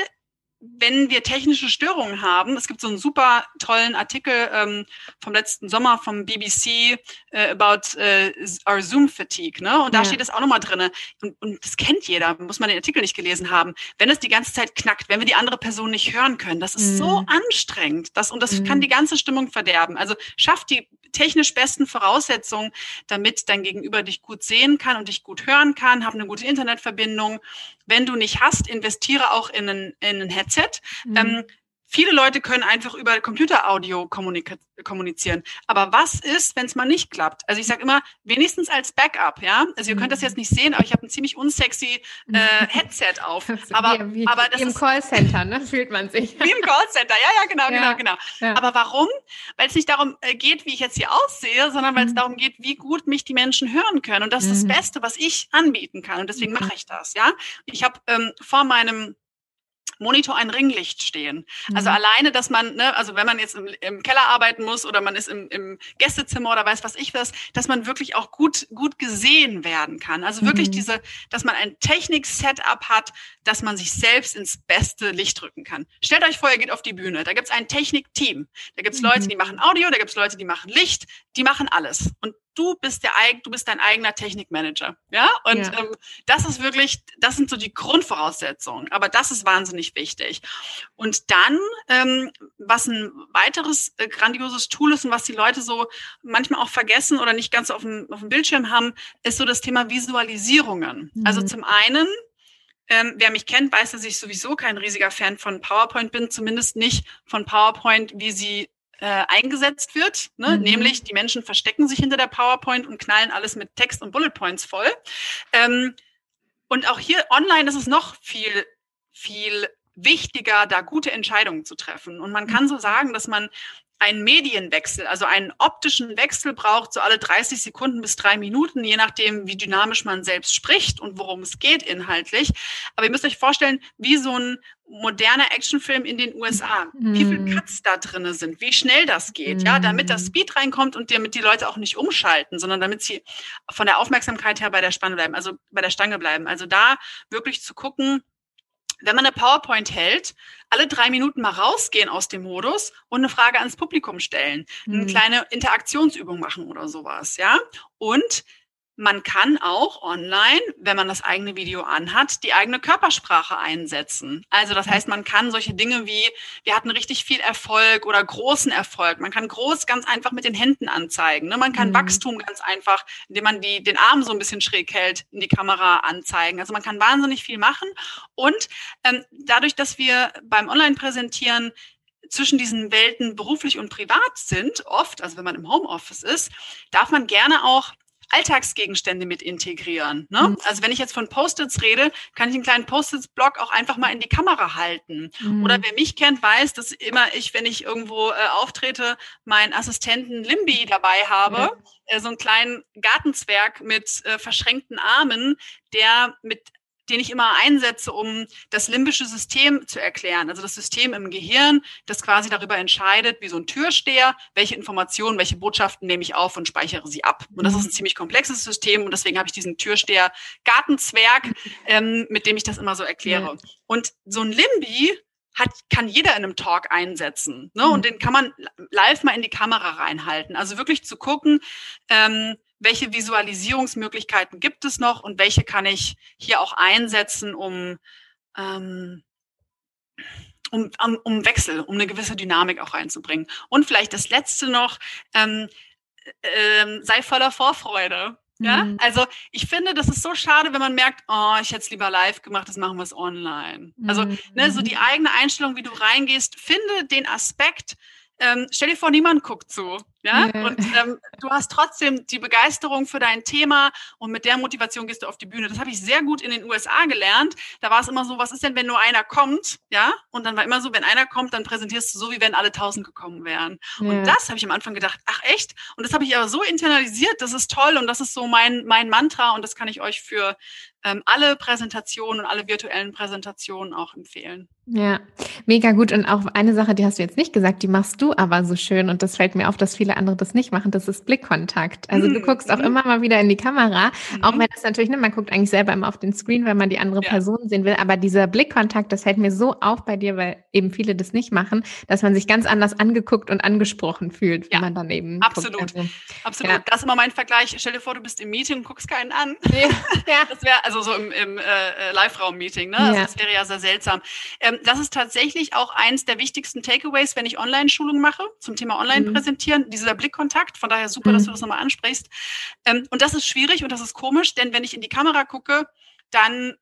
wenn wir technische Störungen haben, es gibt so einen super tollen Artikel ähm, vom letzten Sommer vom BBC äh, about äh, our Zoom Fatigue, ne? Und da ja. steht es auch nochmal drinne. Und, und das kennt jeder, muss man den Artikel nicht gelesen haben. Wenn es die ganze Zeit knackt, wenn wir die andere Person nicht hören können, das ist mhm. so anstrengend, das und das mhm. kann die ganze Stimmung verderben. Also schafft die technisch besten Voraussetzungen, damit dein Gegenüber dich gut sehen kann und dich gut hören kann, hab eine gute Internetverbindung. Wenn du nicht hast, investiere auch in ein, in ein Headset. Mhm. Ähm, Viele Leute können einfach über Computeraudio kommunizieren. Aber was ist, wenn es mal nicht klappt? Also ich sage immer, wenigstens als Backup, ja. Also ihr könnt das mhm. jetzt nicht sehen, aber ich habe ein ziemlich unsexy äh, (laughs) Headset auf. Aber, wie, wie, aber das wie im Callcenter, ne? (laughs) Fühlt man sich. (laughs) Wie im Callcenter, ja, ja, genau, ja, genau, genau. Ja. Aber warum? Weil es nicht darum äh, geht, wie ich jetzt hier aussehe, sondern weil es mhm. darum geht, wie gut mich die Menschen hören können. Und das ist mhm. das Beste, was ich anbieten kann. Und deswegen mhm. mache ich das, ja. Ich habe ähm, vor meinem Monitor ein Ringlicht stehen. Also mhm. Also alleine, dass man, ne, also wenn man jetzt im, im, Keller arbeiten muss oder man ist im, im Gästezimmer oder weiß was ich was, dass man wirklich auch gut, gut gesehen werden kann. Also wirklich mhm. diese, dass man ein Technik-Setup hat, dass man sich selbst ins beste Licht drücken kann. Stellt euch vor, ihr geht auf die Bühne. Da gibt's ein Technik-Team. Da gibt's Leute, mhm. die machen Audio, da gibt's Leute, die machen Licht, die machen alles. Und du bist der du bist dein eigener Technikmanager. Ja, und ja. Ähm, das ist wirklich, das sind so die Grundvoraussetzungen. Aber das ist wahnsinnig wichtig. Und dann, ähm, was ein weiteres äh, grandioses Tool ist und was die Leute so manchmal auch vergessen oder nicht ganz auf dem, auf dem Bildschirm haben, ist so das Thema Visualisierungen. Also mhm. Also zum einen ähm, wer mich kennt, weiß, dass ich sowieso kein riesiger Fan von PowerPoint bin, zumindest nicht von PowerPoint, wie sie äh, eingesetzt wird. Ne? Mhm. Nämlich, die Menschen verstecken sich hinter der PowerPoint und knallen alles mit Text und Bullet Points voll. Ähm, und auch hier online ist es noch viel, viel wichtiger, da gute Entscheidungen zu treffen. Und man kann so sagen, dass man einen Medienwechsel, also einen optischen Wechsel braucht, so alle 30 Sekunden bis drei Minuten, je nachdem, wie dynamisch man selbst spricht und worum es geht inhaltlich. Aber ihr müsst euch vorstellen, wie so ein moderner Actionfilm in den USA, mhm. wie viele Cuts da drinne sind, wie schnell das geht, mhm. ja, damit das Speed reinkommt und damit die Leute auch nicht umschalten, sondern damit sie von der Aufmerksamkeit her bei der Spanne bleiben, also bei der Stange bleiben. Also da wirklich zu gucken, wenn man eine PowerPoint hält, alle drei Minuten mal rausgehen aus dem Modus und eine Frage ans Publikum stellen, eine mhm. kleine Interaktionsübung machen oder sowas, ja. Und man kann auch online, wenn man das eigene Video anhat, die eigene Körpersprache einsetzen. Also das heißt, man kann solche Dinge wie, wir hatten richtig viel Erfolg oder großen Erfolg. Man kann groß ganz einfach mit den Händen anzeigen. Ne? Man kann mhm. Wachstum ganz einfach, indem man die, den Arm so ein bisschen schräg hält, in die Kamera anzeigen. Also man kann wahnsinnig viel machen. Und ähm, dadurch, dass wir beim Online-Präsentieren zwischen diesen Welten beruflich und privat sind, oft, also wenn man im Homeoffice ist, darf man gerne auch Alltagsgegenstände mit integrieren. Ne? Mhm. Also wenn ich jetzt von Post-its rede, kann ich einen kleinen Post-its-Block auch einfach mal in die Kamera halten. Mhm. Oder wer mich kennt, weiß, dass immer ich, wenn ich irgendwo äh, auftrete, meinen Assistenten Limbi dabei habe. Ja. Äh, so einen kleinen Gartenzwerg mit äh, verschränkten Armen, der mit den ich immer einsetze, um das limbische System zu erklären. Also das System im Gehirn, das quasi darüber entscheidet, wie so ein Türsteher, welche Informationen, welche Botschaften nehme ich auf und speichere sie ab. Und das ist ein ziemlich komplexes System und deswegen habe ich diesen Türsteher Gartenzwerg, (laughs) ähm, mit dem ich das immer so erkläre. Und so ein Limbi hat, kann jeder in einem Talk einsetzen. Ne? Und den kann man live mal in die Kamera reinhalten. Also wirklich zu gucken, ähm, welche Visualisierungsmöglichkeiten gibt es noch und welche kann ich hier auch einsetzen, um, ähm, um, um, um Wechsel, um eine gewisse Dynamik auch reinzubringen. Und vielleicht das Letzte noch, ähm, äh, sei voller Vorfreude. Ja, mhm. also ich finde, das ist so schade, wenn man merkt, oh, ich hätte es lieber live gemacht, das machen wir es online. Also, mhm. Also, ne, so die mhm. eigene Einstellung, wie du reingehst, finde den Aspekt, ähm, stell dir vor, niemand guckt zu. Ja? ja. Und ähm, du hast trotzdem die Begeisterung für dein Thema und mit der Motivation gehst du auf die Bühne. Das habe ich sehr gut in den USA gelernt. Da war es immer so, was ist denn, wenn nur einer kommt? Ja? Und dann war immer so, wenn einer kommt, dann präsentierst du so, wie wenn alle tausend gekommen wären. Ja. Und das habe ich am Anfang gedacht, ach echt? Und das habe ich aber so internalisiert, das ist toll und das ist so mein, mein Mantra und das kann ich euch für ähm, alle Präsentationen und alle virtuellen Präsentationen auch empfehlen. Ja, mega gut. Und auch eine Sache, die hast du jetzt nicht gesagt, die machst du aber so schön. Und das fällt mir auf, dass viele andere das nicht machen. Das ist Blickkontakt. Also du mhm. guckst auch mhm. immer mal wieder in die Kamera, mhm. auch wenn das natürlich, ne, man guckt eigentlich selber immer auf den Screen, wenn man die andere ja. Person sehen will. Aber dieser Blickkontakt, das fällt mir so auf bei dir, weil eben viele das nicht machen, dass man sich ganz anders angeguckt und angesprochen fühlt, wenn ja. man dann eben. Absolut. Also, Absolut. Ja. Das ist immer mein Vergleich. Stell dir vor, du bist im Meeting und guckst keinen an. Ja. (laughs) Das wäre also so im, im äh, äh, Live-Raum-Meeting, ne? Also das wäre ja sehr seltsam. Ähm, das ist tatsächlich auch eins der wichtigsten Takeaways, wenn ich Online-Schulung mache zum Thema Online-Präsentieren, mhm. dieser Blickkontakt. Von daher super, mhm. dass du das nochmal ansprichst. Ähm, und das ist schwierig und das ist komisch, denn wenn ich in die Kamera gucke, dann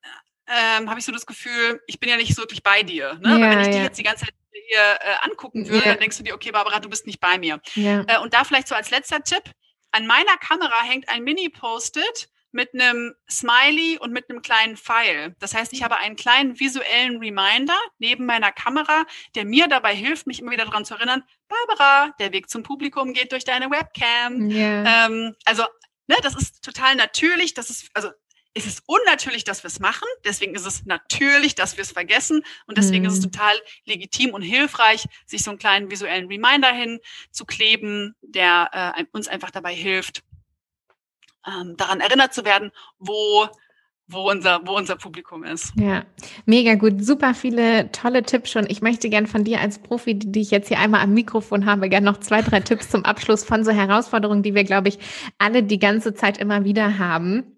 ähm, habe ich so das Gefühl, ich bin ja nicht so wirklich bei dir. Ne? Ja, wenn ich ja. dich jetzt die ganze Zeit hier äh, angucken würde, ja. dann denkst du dir, okay, Barbara, du bist nicht bei mir. Äh, und da vielleicht so als letzter Tipp, an meiner Kamera hängt ein Mini-Post-it, mit einem Smiley und mit einem kleinen Pfeil. Das heißt, ich habe einen kleinen visuellen Reminder neben meiner Kamera, der mir dabei hilft, mich immer wieder daran zu erinnern, Barbara, der Weg zum Publikum geht durch deine Webcam. Yeah. Ähm, also, ne, das ist total natürlich. Das ist, also, es ist unnatürlich, dass wir es machen. Deswegen ist es natürlich, dass wir es vergessen. Und deswegen mm. ist es mhm. total legitim und hilfreich, sich so einen kleinen visuellen Reminder hinzukleben, der äh, uns einfach dabei hilft, ähm, daran erinnert zu werden, wo wo unser, wo unser Publikum ist. Ja, mega gut. Super viele tolle Tipps schon. Ich möchte gern von dir als Profi, die ich jetzt hier einmal am Mikrofon habe, gern noch zwei, drei Tipps zum Abschluss von so Herausforderungen, die wir, glaube ich, alle die ganze Zeit immer wieder haben.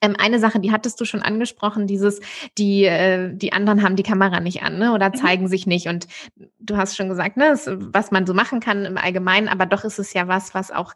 Ähm, eine Sache, die hattest du schon angesprochen, dieses, die, äh, die anderen haben die Kamera nicht an, ne? Oder mhm. zeigen sich nicht. Und du hast schon gesagt, ne, was man so machen kann im Allgemeinen, aber doch ist es ja was, was auch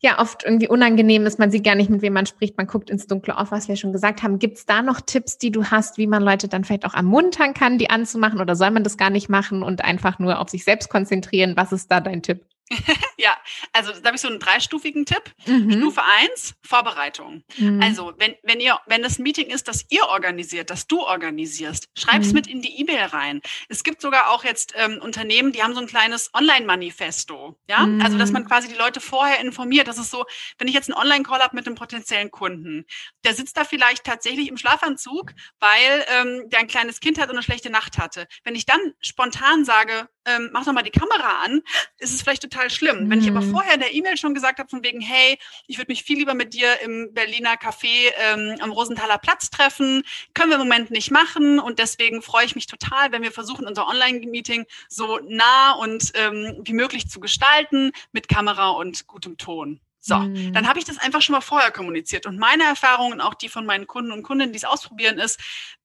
ja oft irgendwie unangenehm ist. Man sieht gar nicht, mit wem man spricht. Man guckt ins Dunkle auf, was wir schon gesagt haben. Gibt es da noch Tipps, die du hast, wie man Leute dann vielleicht auch ermuntern kann, die anzumachen? Oder soll man das gar nicht machen und einfach nur auf sich selbst konzentrieren? Was ist da dein Tipp? (laughs) ja, also da habe ich so einen dreistufigen Tipp. Mhm. Stufe eins Vorbereitung. Mhm. Also, wenn, wenn ihr, wenn das ein Meeting ist, das ihr organisiert, das du organisierst, schreib's mhm. mit in die E-Mail rein. Es gibt sogar auch jetzt ähm, Unternehmen, die haben so ein kleines Online-Manifesto. Ja, also dass man mhm. quasi die Leute vorher informiert. Das ist so, wenn ich jetzt einen Online-Call habe mit einem potenziellen Kunden, der sitzt da vielleicht tatsächlich im Schlafanzug, weil ähm, der ein kleines Kind hat und eine schlechte Nacht hatte. Wenn ich dann spontan sage, ähm, mach doch mal die Kamera an, ist es vielleicht total schlimm. Mhm. Wenn ich aber mhm. vorher in der E-Mail schon gesagt habe, von wegen, hey, ich würde mich viel lieber mit dir im Berliner Café ähm, am Rosenthaler Platz treffen, können wir im Moment nicht machen und deswegen freue ich mich total, wenn wir versuchen, unser Online-Meeting so nah und ähm, wie möglich zu gestalten mit Kamera und gutem Ton. So, mhm. dann habe ich das einfach schon mal vorher kommuniziert. Und meine Erfahrungen, auch die von meinen Kunden und Kundinnen, die es ausprobieren, ist,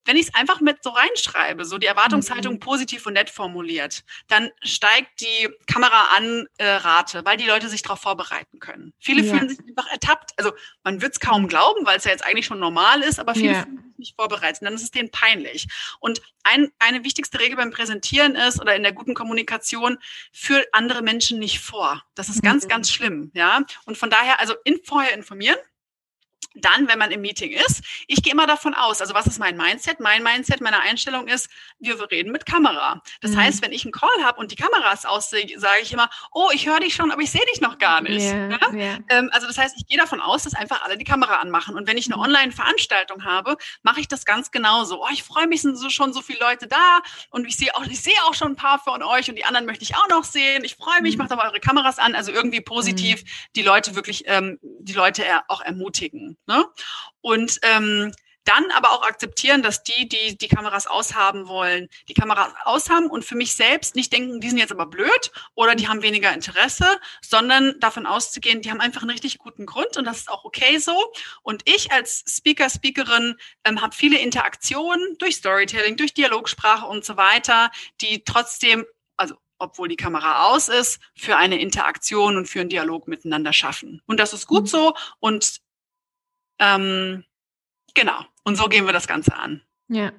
wenn ich es einfach mit so reinschreibe, so die Erwartungshaltung mhm. positiv und nett formuliert, dann steigt die Kamera-an-Rate, äh, weil die Leute sich darauf vorbereiten können. Viele ja. fühlen sich einfach ertappt. Also man wird es kaum glauben, weil es ja jetzt eigentlich schon normal ist, aber viele ja. fühlen sich nicht vorbereitet. dann ist es denen peinlich. Und ein, eine wichtigste Regel beim Präsentieren ist oder in der guten Kommunikation, für andere Menschen nicht vor. Das ist ganz, mhm. ganz schlimm. Ja. Und von daher, also in, vorher informieren dann, wenn man im Meeting ist, ich gehe immer davon aus, also was ist mein Mindset? Mein Mindset, meine Einstellung ist, wir reden mit Kamera. Das mhm. heißt, wenn ich einen Call habe und die Kamera ist aus, sage ich immer, oh, ich höre dich schon, aber ich sehe dich noch gar nicht. Yeah, ja? yeah. Ähm, also das heißt, ich gehe davon aus, dass einfach alle die Kamera anmachen. Und wenn ich eine mhm. Online-Veranstaltung habe, mache ich das ganz genauso. Oh, ich freue mich, sind so schon so viele Leute da und ich sehe auch, ich sehe auch schon ein paar von euch und die anderen möchte ich auch noch sehen. Ich freue mich, mhm. macht aber eure Kameras an. Also irgendwie positiv mhm. die Leute wirklich, ähm, die Leute auch ermutigen. Ne? Und ähm, dann aber auch akzeptieren, dass die, die die Kameras aushaben wollen, die Kameras aushaben und für mich selbst nicht denken, die sind jetzt aber blöd oder die haben weniger Interesse, sondern davon auszugehen, die haben einfach einen richtig guten Grund und das ist auch okay so. Und ich als Speaker, Speakerin ähm, habe viele Interaktionen durch Storytelling, durch Dialogsprache und so weiter, die trotzdem, also obwohl die Kamera aus ist, für eine Interaktion und für einen Dialog miteinander schaffen. Und das ist gut mhm. so und ähm, genau. Und so gehen wir das Ganze an. Ja.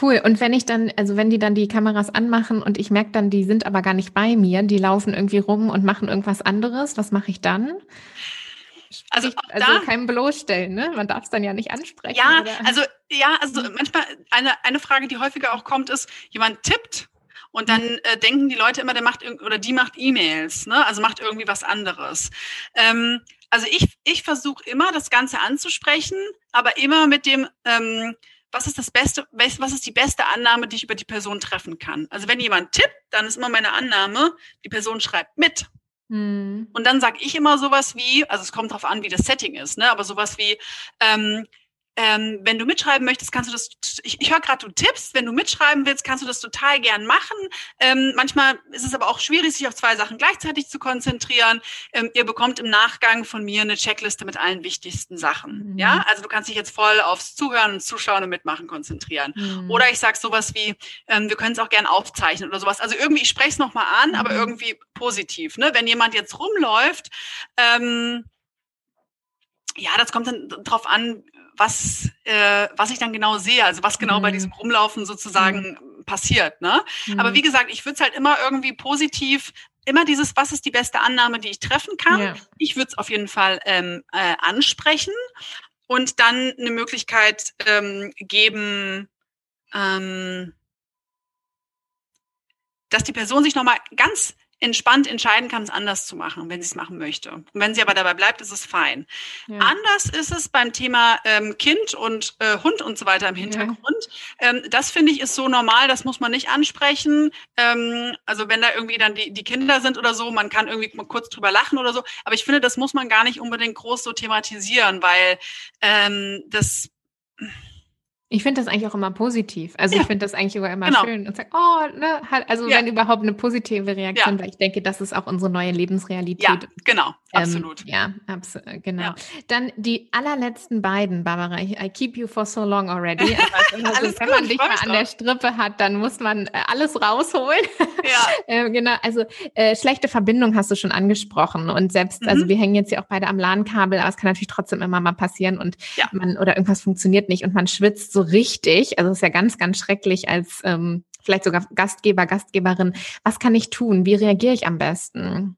Cool. Und wenn ich dann, also wenn die dann die Kameras anmachen und ich merke dann, die sind aber gar nicht bei mir, die laufen irgendwie rum und machen irgendwas anderes, was mache ich dann? Also, ich, also da, kein bloßstellen, ne? Man darf es dann ja nicht ansprechen. Ja, oder? also ja, also manchmal eine, eine Frage, die häufiger auch kommt, ist, jemand tippt und dann äh, denken die Leute immer, der macht oder die macht E-Mails, ne? Also macht irgendwie was anderes. Ähm, also ich, ich versuche immer, das Ganze anzusprechen, aber immer mit dem, ähm, was ist das Beste, was ist die beste Annahme, die ich über die Person treffen kann? Also wenn jemand tippt, dann ist immer meine Annahme, die Person schreibt mit. Hm. Und dann sage ich immer sowas wie, also es kommt darauf an, wie das Setting ist, ne? aber sowas wie, ähm, ähm, wenn du mitschreiben möchtest, kannst du das, ich, ich höre gerade, du tippst, wenn du mitschreiben willst, kannst du das total gern machen. Ähm, manchmal ist es aber auch schwierig, sich auf zwei Sachen gleichzeitig zu konzentrieren. Ähm, ihr bekommt im Nachgang von mir eine Checkliste mit allen wichtigsten Sachen. Mhm. Ja, also du kannst dich jetzt voll aufs Zuhören und Zuschauen und Mitmachen konzentrieren. Mhm. Oder ich sage sowas wie, ähm, wir können es auch gern aufzeichnen oder sowas. Also irgendwie, ich spreche es nochmal an, mhm. aber irgendwie positiv. Ne? Wenn jemand jetzt rumläuft, ähm, ja, das kommt dann drauf an, was, äh, was ich dann genau sehe, also was genau mhm. bei diesem Rumlaufen sozusagen mhm. passiert. Ne? Mhm. Aber wie gesagt, ich würde es halt immer irgendwie positiv, immer dieses, was ist die beste Annahme, die ich treffen kann. Ja. Ich würde es auf jeden Fall ähm, äh, ansprechen und dann eine Möglichkeit ähm, geben, ähm, dass die Person sich nochmal ganz entspannt entscheiden kann, es anders zu machen, wenn sie es machen möchte. Und wenn sie aber dabei bleibt, ist es fein. Ja. Anders ist es beim Thema ähm, Kind und äh, Hund und so weiter im Hintergrund. Ja. Ähm, das finde ich ist so normal, das muss man nicht ansprechen. Ähm, also wenn da irgendwie dann die, die Kinder sind oder so, man kann irgendwie mal kurz drüber lachen oder so. Aber ich finde, das muss man gar nicht unbedingt groß so thematisieren, weil ähm, das ich finde das eigentlich auch immer positiv. Also ja. ich finde das eigentlich immer genau. schön und sage, oh, ne, also ja. wenn überhaupt eine positive Reaktion, ja. weil ich denke, das ist auch unsere neue Lebensrealität. Ja, genau, ähm, absolut. Ja, absolut, äh, genau. Dann die allerletzten beiden, Barbara, I, I keep you for so long already. Also, (laughs) also wenn gut, man dich mal an der Strippe hat, dann muss man äh, alles rausholen. Ja. (laughs) äh, genau, also äh, schlechte Verbindung hast du schon angesprochen und selbst, also mhm. also wir hängen jetzt ja auch beide am LAN-Kabel, aber es kann natürlich trotzdem immer mal passieren und man oder irgendwas funktioniert nicht und man schwitzt so richtig, also es ist ja ganz, ganz schrecklich als ähm, vielleicht sogar Gastgeber, Gastgeberin. Was kann ich tun? Wie reagiere ich am besten?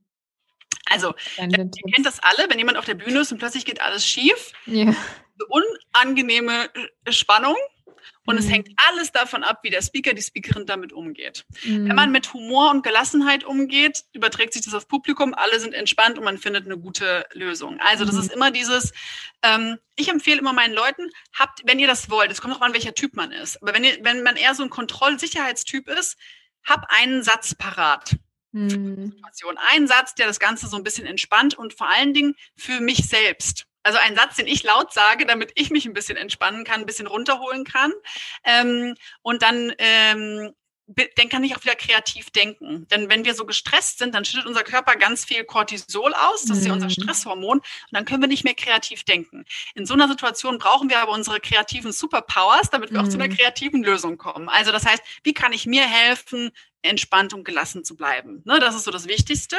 Also, ihr kennt das alle, wenn jemand auf der Bühne ist und plötzlich geht alles schief. Ja. Unangenehme äh, Spannung. Und mhm. es hängt alles davon ab, wie der Speaker, die Speakerin damit umgeht. Mhm. Wenn man mit Humor und Gelassenheit umgeht, überträgt sich das auf Publikum, alle sind entspannt und man findet eine gute Lösung. Also das mhm. ist immer dieses, ähm, ich empfehle immer meinen Leuten, habt, wenn ihr das wollt, es kommt auch an, welcher Typ man ist, aber wenn, ihr, wenn man eher so ein Kontroll-Sicherheitstyp ist, hab einen Satz parat. Mhm. Ein Satz, der das Ganze so ein bisschen entspannt und vor allen Dingen für mich selbst. Also ein Satz, den ich laut sage, damit ich mich ein bisschen entspannen kann, ein bisschen runterholen kann. Ähm, und dann ähm, dann kann ich auch wieder kreativ denken. Denn wenn wir so gestresst sind, dann schüttet unser Körper ganz viel Cortisol aus, das ist ja unser mhm. Stresshormon, und dann können wir nicht mehr kreativ denken. In so einer Situation brauchen wir aber unsere kreativen Superpowers, damit wir auch zu einer mhm. kreativen Lösung kommen. Also das heißt, wie kann ich mir helfen, entspannt und gelassen zu bleiben. Ne, das ist so das Wichtigste.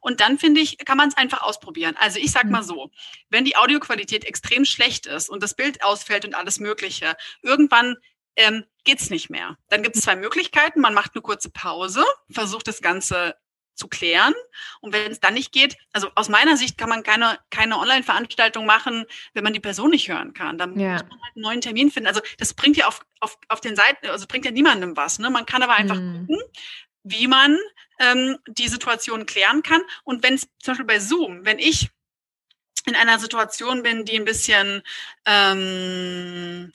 Und dann finde ich, kann man es einfach ausprobieren. Also ich sag mal mhm. so, wenn die Audioqualität extrem schlecht ist und das Bild ausfällt und alles Mögliche, irgendwann ähm, geht's nicht mehr. Dann gibt es zwei Möglichkeiten. Man macht eine kurze Pause, versucht das Ganze zu klären. Und wenn es dann nicht geht, also aus meiner Sicht kann man keine, keine Online-Veranstaltung machen, wenn man die Person nicht hören kann. Dann ja. muss man halt einen neuen Termin finden. Also das bringt ja auf, auf, auf den Seiten, also bringt ja niemandem was. Ne? Man kann aber einfach mhm. gucken, wie man ähm, die Situation klären kann. Und wenn es zum Beispiel bei Zoom, wenn ich in einer Situation bin, die ein bisschen ähm,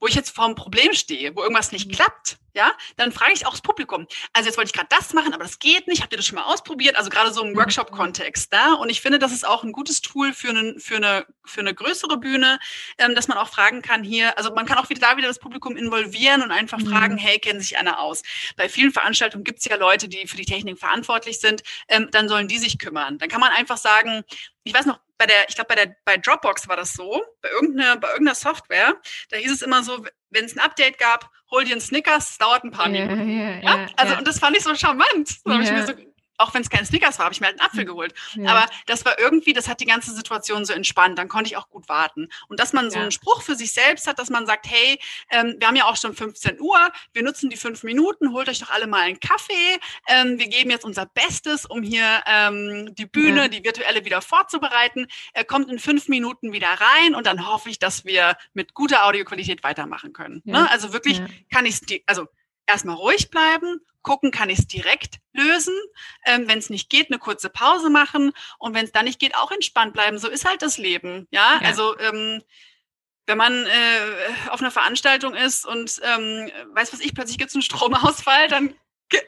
wo ich jetzt vor einem Problem stehe, wo irgendwas nicht mhm. klappt, ja, dann frage ich auch das Publikum. Also jetzt wollte ich gerade das machen, aber das geht nicht. Habt ihr das schon mal ausprobiert? Also gerade so im mhm. Workshop-Kontext da. Und ich finde, das ist auch ein gutes Tool für eine, für eine, für eine größere Bühne, ähm, dass man auch fragen kann hier, also man kann auch wieder da wieder das Publikum involvieren und einfach mhm. fragen, hey, kennen sich einer aus? Bei vielen Veranstaltungen gibt es ja Leute, die für die Technik verantwortlich sind, ähm, dann sollen die sich kümmern. Dann kann man einfach sagen, ich weiß noch, bei der, ich glaube, bei der, bei Dropbox war das so, bei irgendeiner, bei irgendeiner Software, da hieß es immer so, wenn es ein Update gab, hol dir einen Snickers, es dauert ein paar Minuten. Ja, ja, ja, also, und das fand ich so charmant. So ich mir so auch wenn es kein Snickers war, habe ich mir halt einen Apfel hm. geholt. Ja. Aber das war irgendwie, das hat die ganze Situation so entspannt. Dann konnte ich auch gut warten. Und dass man so einen Spruch für sich selbst hat, dass man sagt, hey, ähm, wir haben ja auch schon 15 Uhr, wir nutzen die fünf Minuten, holt euch doch alle mal einen Kaffee. Ähm, wir geben jetzt unser Bestes, um hier ähm, die Bühne, ja. die virtuelle wieder vorzubereiten. Er kommt in fünf Minuten wieder rein und dann hoffe ich, dass wir mit guter Audioqualität weitermachen können. Ne? Also wirklich kann ich es, also erstmal ruhig bleiben, gucken, kann ich es direkt lösen. Ähm, wenn es nicht geht, eine kurze Pause machen. Und wenn es dann nicht geht, auch entspannt bleiben. So ist halt das Leben. Ja, ja. also ähm, wenn man äh, auf einer Veranstaltung ist und ähm, weiß was ich, plötzlich gibt es einen Stromausfall, dann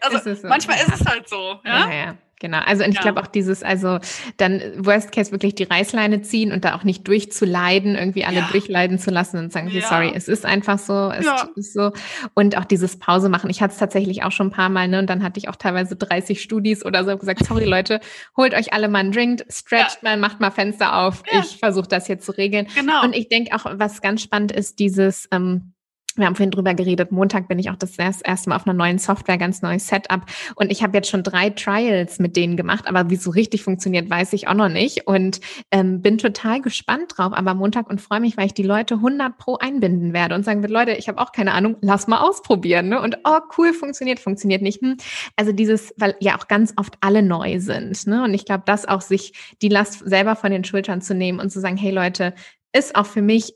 also ist so. manchmal ist es halt so. Ja, ja. ja. Genau, also und ich glaube auch dieses, also dann Worst Case wirklich die Reißleine ziehen und da auch nicht durchzuleiden, irgendwie alle ja. durchleiden zu lassen und sagen, ja. sorry, es ist einfach so, es ja. ist so. Und auch dieses Pause machen. Ich hatte es tatsächlich auch schon ein paar Mal, ne? Und dann hatte ich auch teilweise 30 Studis oder so gesagt, sorry (laughs) Leute, holt euch alle mal einen Drink, stretcht mal, macht mal Fenster auf. Ich versuche das jetzt zu regeln. Genau. Und ich denke auch, was ganz spannend ist, dieses ähm, wir haben vorhin drüber geredet. Montag bin ich auch das erste Mal auf einer neuen Software, ganz neues Setup. Und ich habe jetzt schon drei Trials mit denen gemacht, aber wie so richtig funktioniert, weiß ich auch noch nicht. Und ähm, bin total gespannt drauf. Aber Montag und freue mich, weil ich die Leute 100 pro einbinden werde und sagen wird, Leute, ich habe auch keine Ahnung, lass mal ausprobieren. Ne? Und oh, cool, funktioniert, funktioniert nicht. Hm. Also dieses, weil ja auch ganz oft alle neu sind. Ne? Und ich glaube, das auch sich die Last selber von den Schultern zu nehmen und zu sagen, hey Leute, ist auch für mich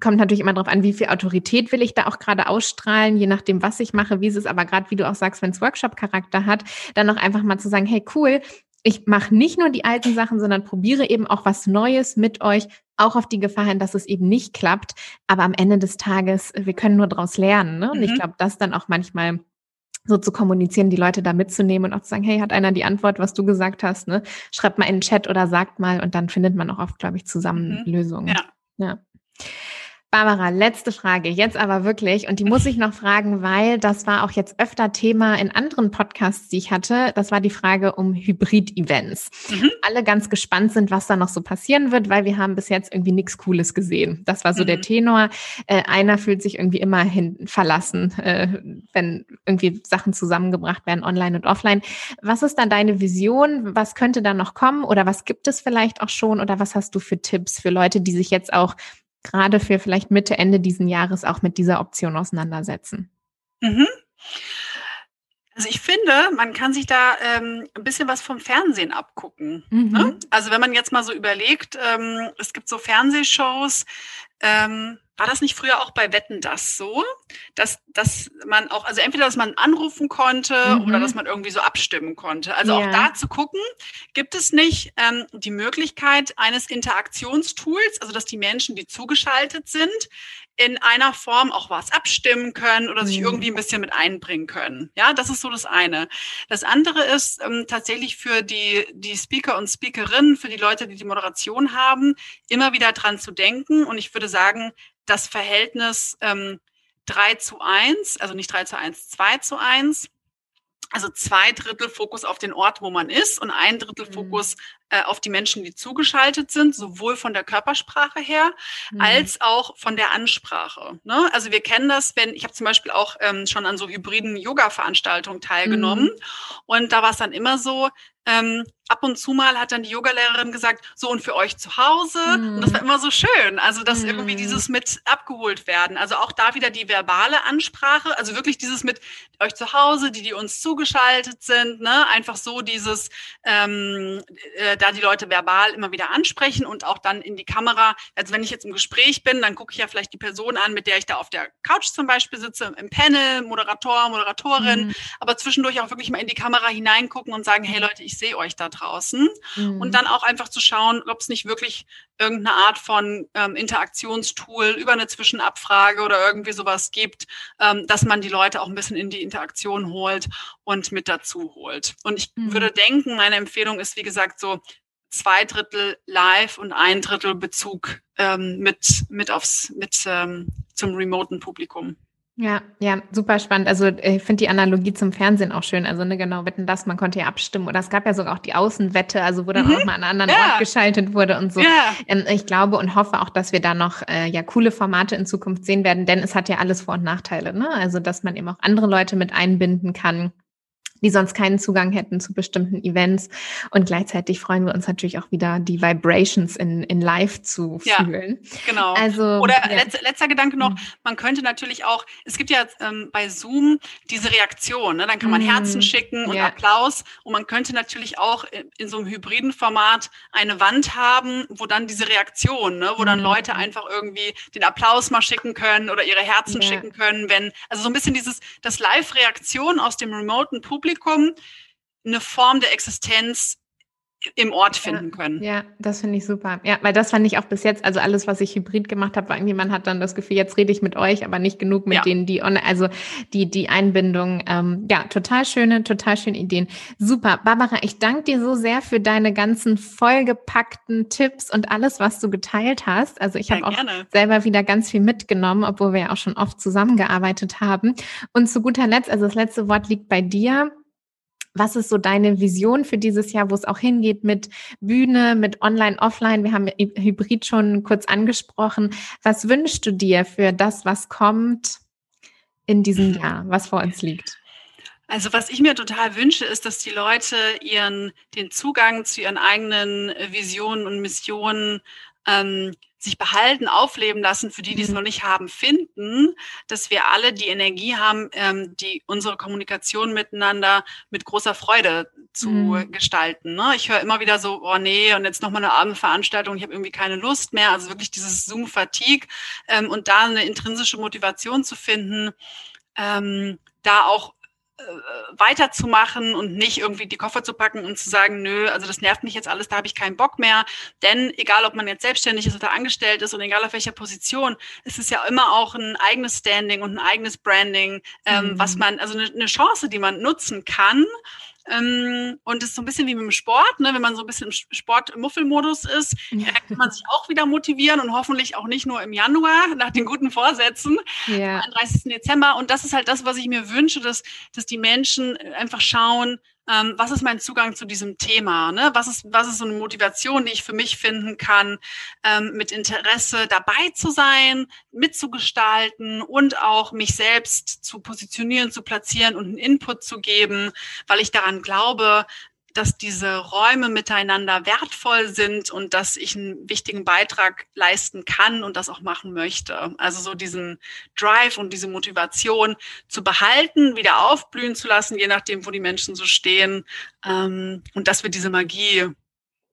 kommt natürlich immer darauf an, wie viel Autorität will ich da auch gerade ausstrahlen, je nachdem, was ich mache, wie es ist. Aber gerade wie du auch sagst, wenn es Workshop-Charakter hat, dann noch einfach mal zu sagen, hey cool, ich mache nicht nur die alten Sachen, sondern probiere eben auch was Neues mit euch, auch auf die Gefahr hin, dass es eben nicht klappt. Aber am Ende des Tages, wir können nur daraus lernen. Ne? Und mhm. ich glaube, das dann auch manchmal so zu kommunizieren, die Leute da mitzunehmen und auch zu sagen, hey, hat einer die Antwort, was du gesagt hast, ne? Schreibt mal in den Chat oder sagt mal und dann findet man auch oft, glaube ich, zusammen mhm. Lösungen. Ja. ja. Barbara, letzte Frage, jetzt aber wirklich. Und die muss ich noch fragen, weil das war auch jetzt öfter Thema in anderen Podcasts, die ich hatte. Das war die Frage um Hybrid-Events. Mhm. Alle ganz gespannt sind, was da noch so passieren wird, weil wir haben bis jetzt irgendwie nichts Cooles gesehen. Das war so mhm. der Tenor. Äh, einer fühlt sich irgendwie immer hin verlassen, äh, wenn irgendwie Sachen zusammengebracht werden, online und offline. Was ist dann deine Vision? Was könnte da noch kommen? Oder was gibt es vielleicht auch schon? Oder was hast du für Tipps für Leute, die sich jetzt auch gerade für vielleicht Mitte, Ende diesen Jahres auch mit dieser Option auseinandersetzen? Mhm. Also ich finde, man kann sich da ähm, ein bisschen was vom Fernsehen abgucken. Ne? Mhm. Ne? Also wenn man jetzt mal so überlegt, ähm, es gibt so Fernsehshows, ähm, war das nicht früher auch bei Wetten das so, dass, dass man auch, also entweder, dass man anrufen konnte mhm. oder dass man irgendwie so abstimmen konnte. Also ja. auch da zu gucken, gibt es nicht ähm, die Möglichkeit eines Interaktionstools, also dass die Menschen, die zugeschaltet sind, in einer Form auch was abstimmen können oder sich mhm. irgendwie ein bisschen mit einbringen können. Ja, das ist so das eine. Das andere ist ähm, tatsächlich für die, die Speaker und Speakerinnen, für die Leute, die die Moderation haben, immer wieder dran zu denken. Und ich würde sagen, das Verhältnis ähm, 3 zu 1, also nicht 3 zu 1, 2 zu 1. Also zwei Drittel Fokus auf den Ort, wo man ist und ein Drittel mhm. Fokus äh, auf die Menschen, die zugeschaltet sind, sowohl von der Körpersprache her mhm. als auch von der Ansprache. Ne? Also wir kennen das, wenn ich habe zum Beispiel auch ähm, schon an so hybriden Yoga-Veranstaltungen teilgenommen mhm. und da war es dann immer so, ähm, ab und zu mal hat dann die Yogalehrerin gesagt, so und für euch zu Hause. Mhm. Und das war immer so schön. Also, dass mhm. irgendwie dieses mit abgeholt werden. Also auch da wieder die verbale Ansprache. Also wirklich dieses mit euch zu Hause, die, die uns zugeschaltet sind, ne? Einfach so dieses, ähm, äh, da die Leute verbal immer wieder ansprechen und auch dann in die Kamera. Also wenn ich jetzt im Gespräch bin, dann gucke ich ja vielleicht die Person an, mit der ich da auf der Couch zum Beispiel sitze, im Panel, Moderator, Moderatorin, mhm. aber zwischendurch auch wirklich mal in die Kamera hineingucken und sagen, hey Leute, ich sehe euch da draußen. Mhm. Und dann auch einfach zu schauen, ob es nicht wirklich irgendeine Art von ähm, Interaktionstool über eine Zwischenabfrage oder irgendwie sowas gibt, ähm, dass man die Leute auch ein bisschen in die Interaktion holt und mit dazu holt. Und ich mhm. würde denken, meine Empfehlung ist, wie gesagt, so zwei Drittel Live und ein Drittel Bezug ähm, mit, mit aufs, mit ähm, zum remoten Publikum. Ja, ja, super spannend. Also ich finde die Analogie zum Fernsehen auch schön. Also ne, genau, wetten das, man konnte ja abstimmen. Oder es gab ja sogar auch die Außenwette, also wo dann mhm. auch mal an einen anderen ja. Ort geschaltet wurde und so. Ja. Ähm, ich glaube und hoffe auch, dass wir da noch äh, ja coole Formate in Zukunft sehen werden, denn es hat ja alles Vor- und Nachteile. Ne? Also dass man eben auch andere Leute mit einbinden kann die sonst keinen Zugang hätten zu bestimmten Events. Und gleichzeitig freuen wir uns natürlich auch wieder, die Vibrations in, in live zu ja, fühlen. Genau. Also, Oder ja. letzter, letzter Gedanke noch, mhm. man könnte natürlich auch, es gibt ja ähm, bei Zoom diese Reaktion, ne? dann kann man Herzen mhm. schicken und ja. Applaus. Und man könnte natürlich auch in, in, so einem hybriden Format eine Wand haben, wo dann diese Reaktion, ne? wo dann mhm. Leute einfach irgendwie den Applaus mal schicken können oder ihre Herzen schicken können, wenn, also so ein bisschen dieses, das Live-Reaktion aus dem remoten Publikum Publikum eine Form der Existenz im Ort finden können. Ja, das finde ich super. Ja, weil das fand ich auch bis jetzt, also alles, was ich hybrid gemacht habe, war irgendwie, man hat dann das Gefühl, jetzt rede ich mit euch, aber nicht genug mit ja. denen, die on, also die, die Einbindung. Ähm, ja, total schöne, total schöne Ideen. Super. Barbara, ich danke dir so sehr für deine ganzen vollgepackten Tipps und alles, was du geteilt hast. Also ich habe auch selber wieder ganz viel mitgenommen, obwohl wir ja auch schon oft zusammengearbeitet haben. Und zu guter Letzt, also das letzte Wort liegt bei dir. Was ist so deine Vision für dieses Jahr, wo es auch hingeht mit Bühne, mit Online, Offline? Wir haben Hybrid schon kurz angesprochen. Was wünschst du dir für das, was kommt in diesem Jahr, was vor uns liegt? Also was ich mir total wünsche, ist, dass die Leute ihren den Zugang zu ihren eigenen Visionen und Missionen ähm, sich behalten, aufleben lassen, für die, die es mhm. noch nicht haben, finden, dass wir alle die Energie haben, ähm, die unsere Kommunikation miteinander mit großer Freude zu mhm. gestalten. Ne? Ich höre immer wieder so, oh nee, und jetzt nochmal eine Abendveranstaltung, ich habe irgendwie keine Lust mehr. Also wirklich dieses Zoom-Fatigue ähm, und da eine intrinsische Motivation zu finden, ähm, da auch weiterzumachen und nicht irgendwie die Koffer zu packen und zu sagen, nö, also das nervt mich jetzt alles, da habe ich keinen Bock mehr. Denn egal, ob man jetzt selbstständig ist oder angestellt ist und egal auf welcher Position, es ist ja immer auch ein eigenes Standing und ein eigenes Branding, ähm, mhm. was man, also eine, eine Chance, die man nutzen kann, und es ist so ein bisschen wie mit dem Sport, ne? wenn man so ein bisschen im Sport-Muffelmodus ist, ja. kann man sich auch wieder motivieren und hoffentlich auch nicht nur im Januar nach den guten Vorsätzen, ja. am 31. Dezember. Und das ist halt das, was ich mir wünsche, dass, dass die Menschen einfach schauen, ähm, was ist mein Zugang zu diesem Thema? Ne? Was, ist, was ist so eine Motivation, die ich für mich finden kann, ähm, mit Interesse dabei zu sein, mitzugestalten und auch mich selbst zu positionieren, zu platzieren und einen Input zu geben, weil ich daran glaube, dass diese Räume miteinander wertvoll sind und dass ich einen wichtigen Beitrag leisten kann und das auch machen möchte. Also so diesen Drive und diese Motivation zu behalten, wieder aufblühen zu lassen, je nachdem, wo die Menschen so stehen ähm, und dass wir diese Magie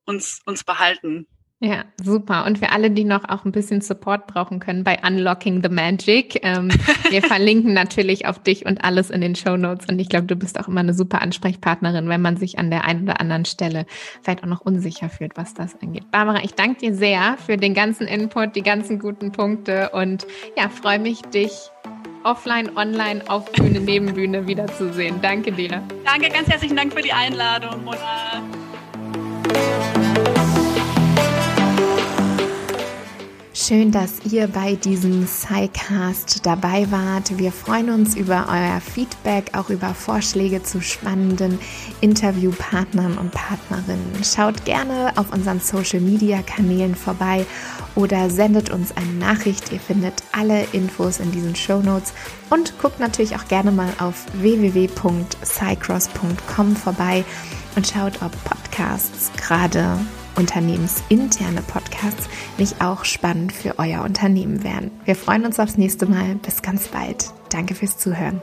uns, uns behalten. Ja, super. Und für alle, die noch auch ein bisschen Support brauchen können bei Unlocking the Magic, ähm, (laughs) wir verlinken natürlich auf dich und alles in den Show Notes. Und ich glaube, du bist auch immer eine super Ansprechpartnerin, wenn man sich an der einen oder anderen Stelle vielleicht auch noch unsicher fühlt, was das angeht. Barbara, ich danke dir sehr für den ganzen Input, die ganzen guten Punkte und ja, freue mich, dich offline, online, auf Bühne, Nebenbühne wiederzusehen. Danke dir. Danke, ganz herzlichen Dank für die Einladung, Mona. Schön, dass ihr bei diesem SciCast dabei wart. Wir freuen uns über euer Feedback, auch über Vorschläge zu spannenden Interviewpartnern und Partnerinnen. Schaut gerne auf unseren Social Media Kanälen vorbei oder sendet uns eine Nachricht. Ihr findet alle Infos in diesen Show Notes und guckt natürlich auch gerne mal auf www.cycross.com vorbei und schaut, ob Podcasts gerade unternehmensinterne Podcasts nicht auch spannend für euer Unternehmen wären. Wir freuen uns aufs nächste Mal. Bis ganz bald. Danke fürs Zuhören.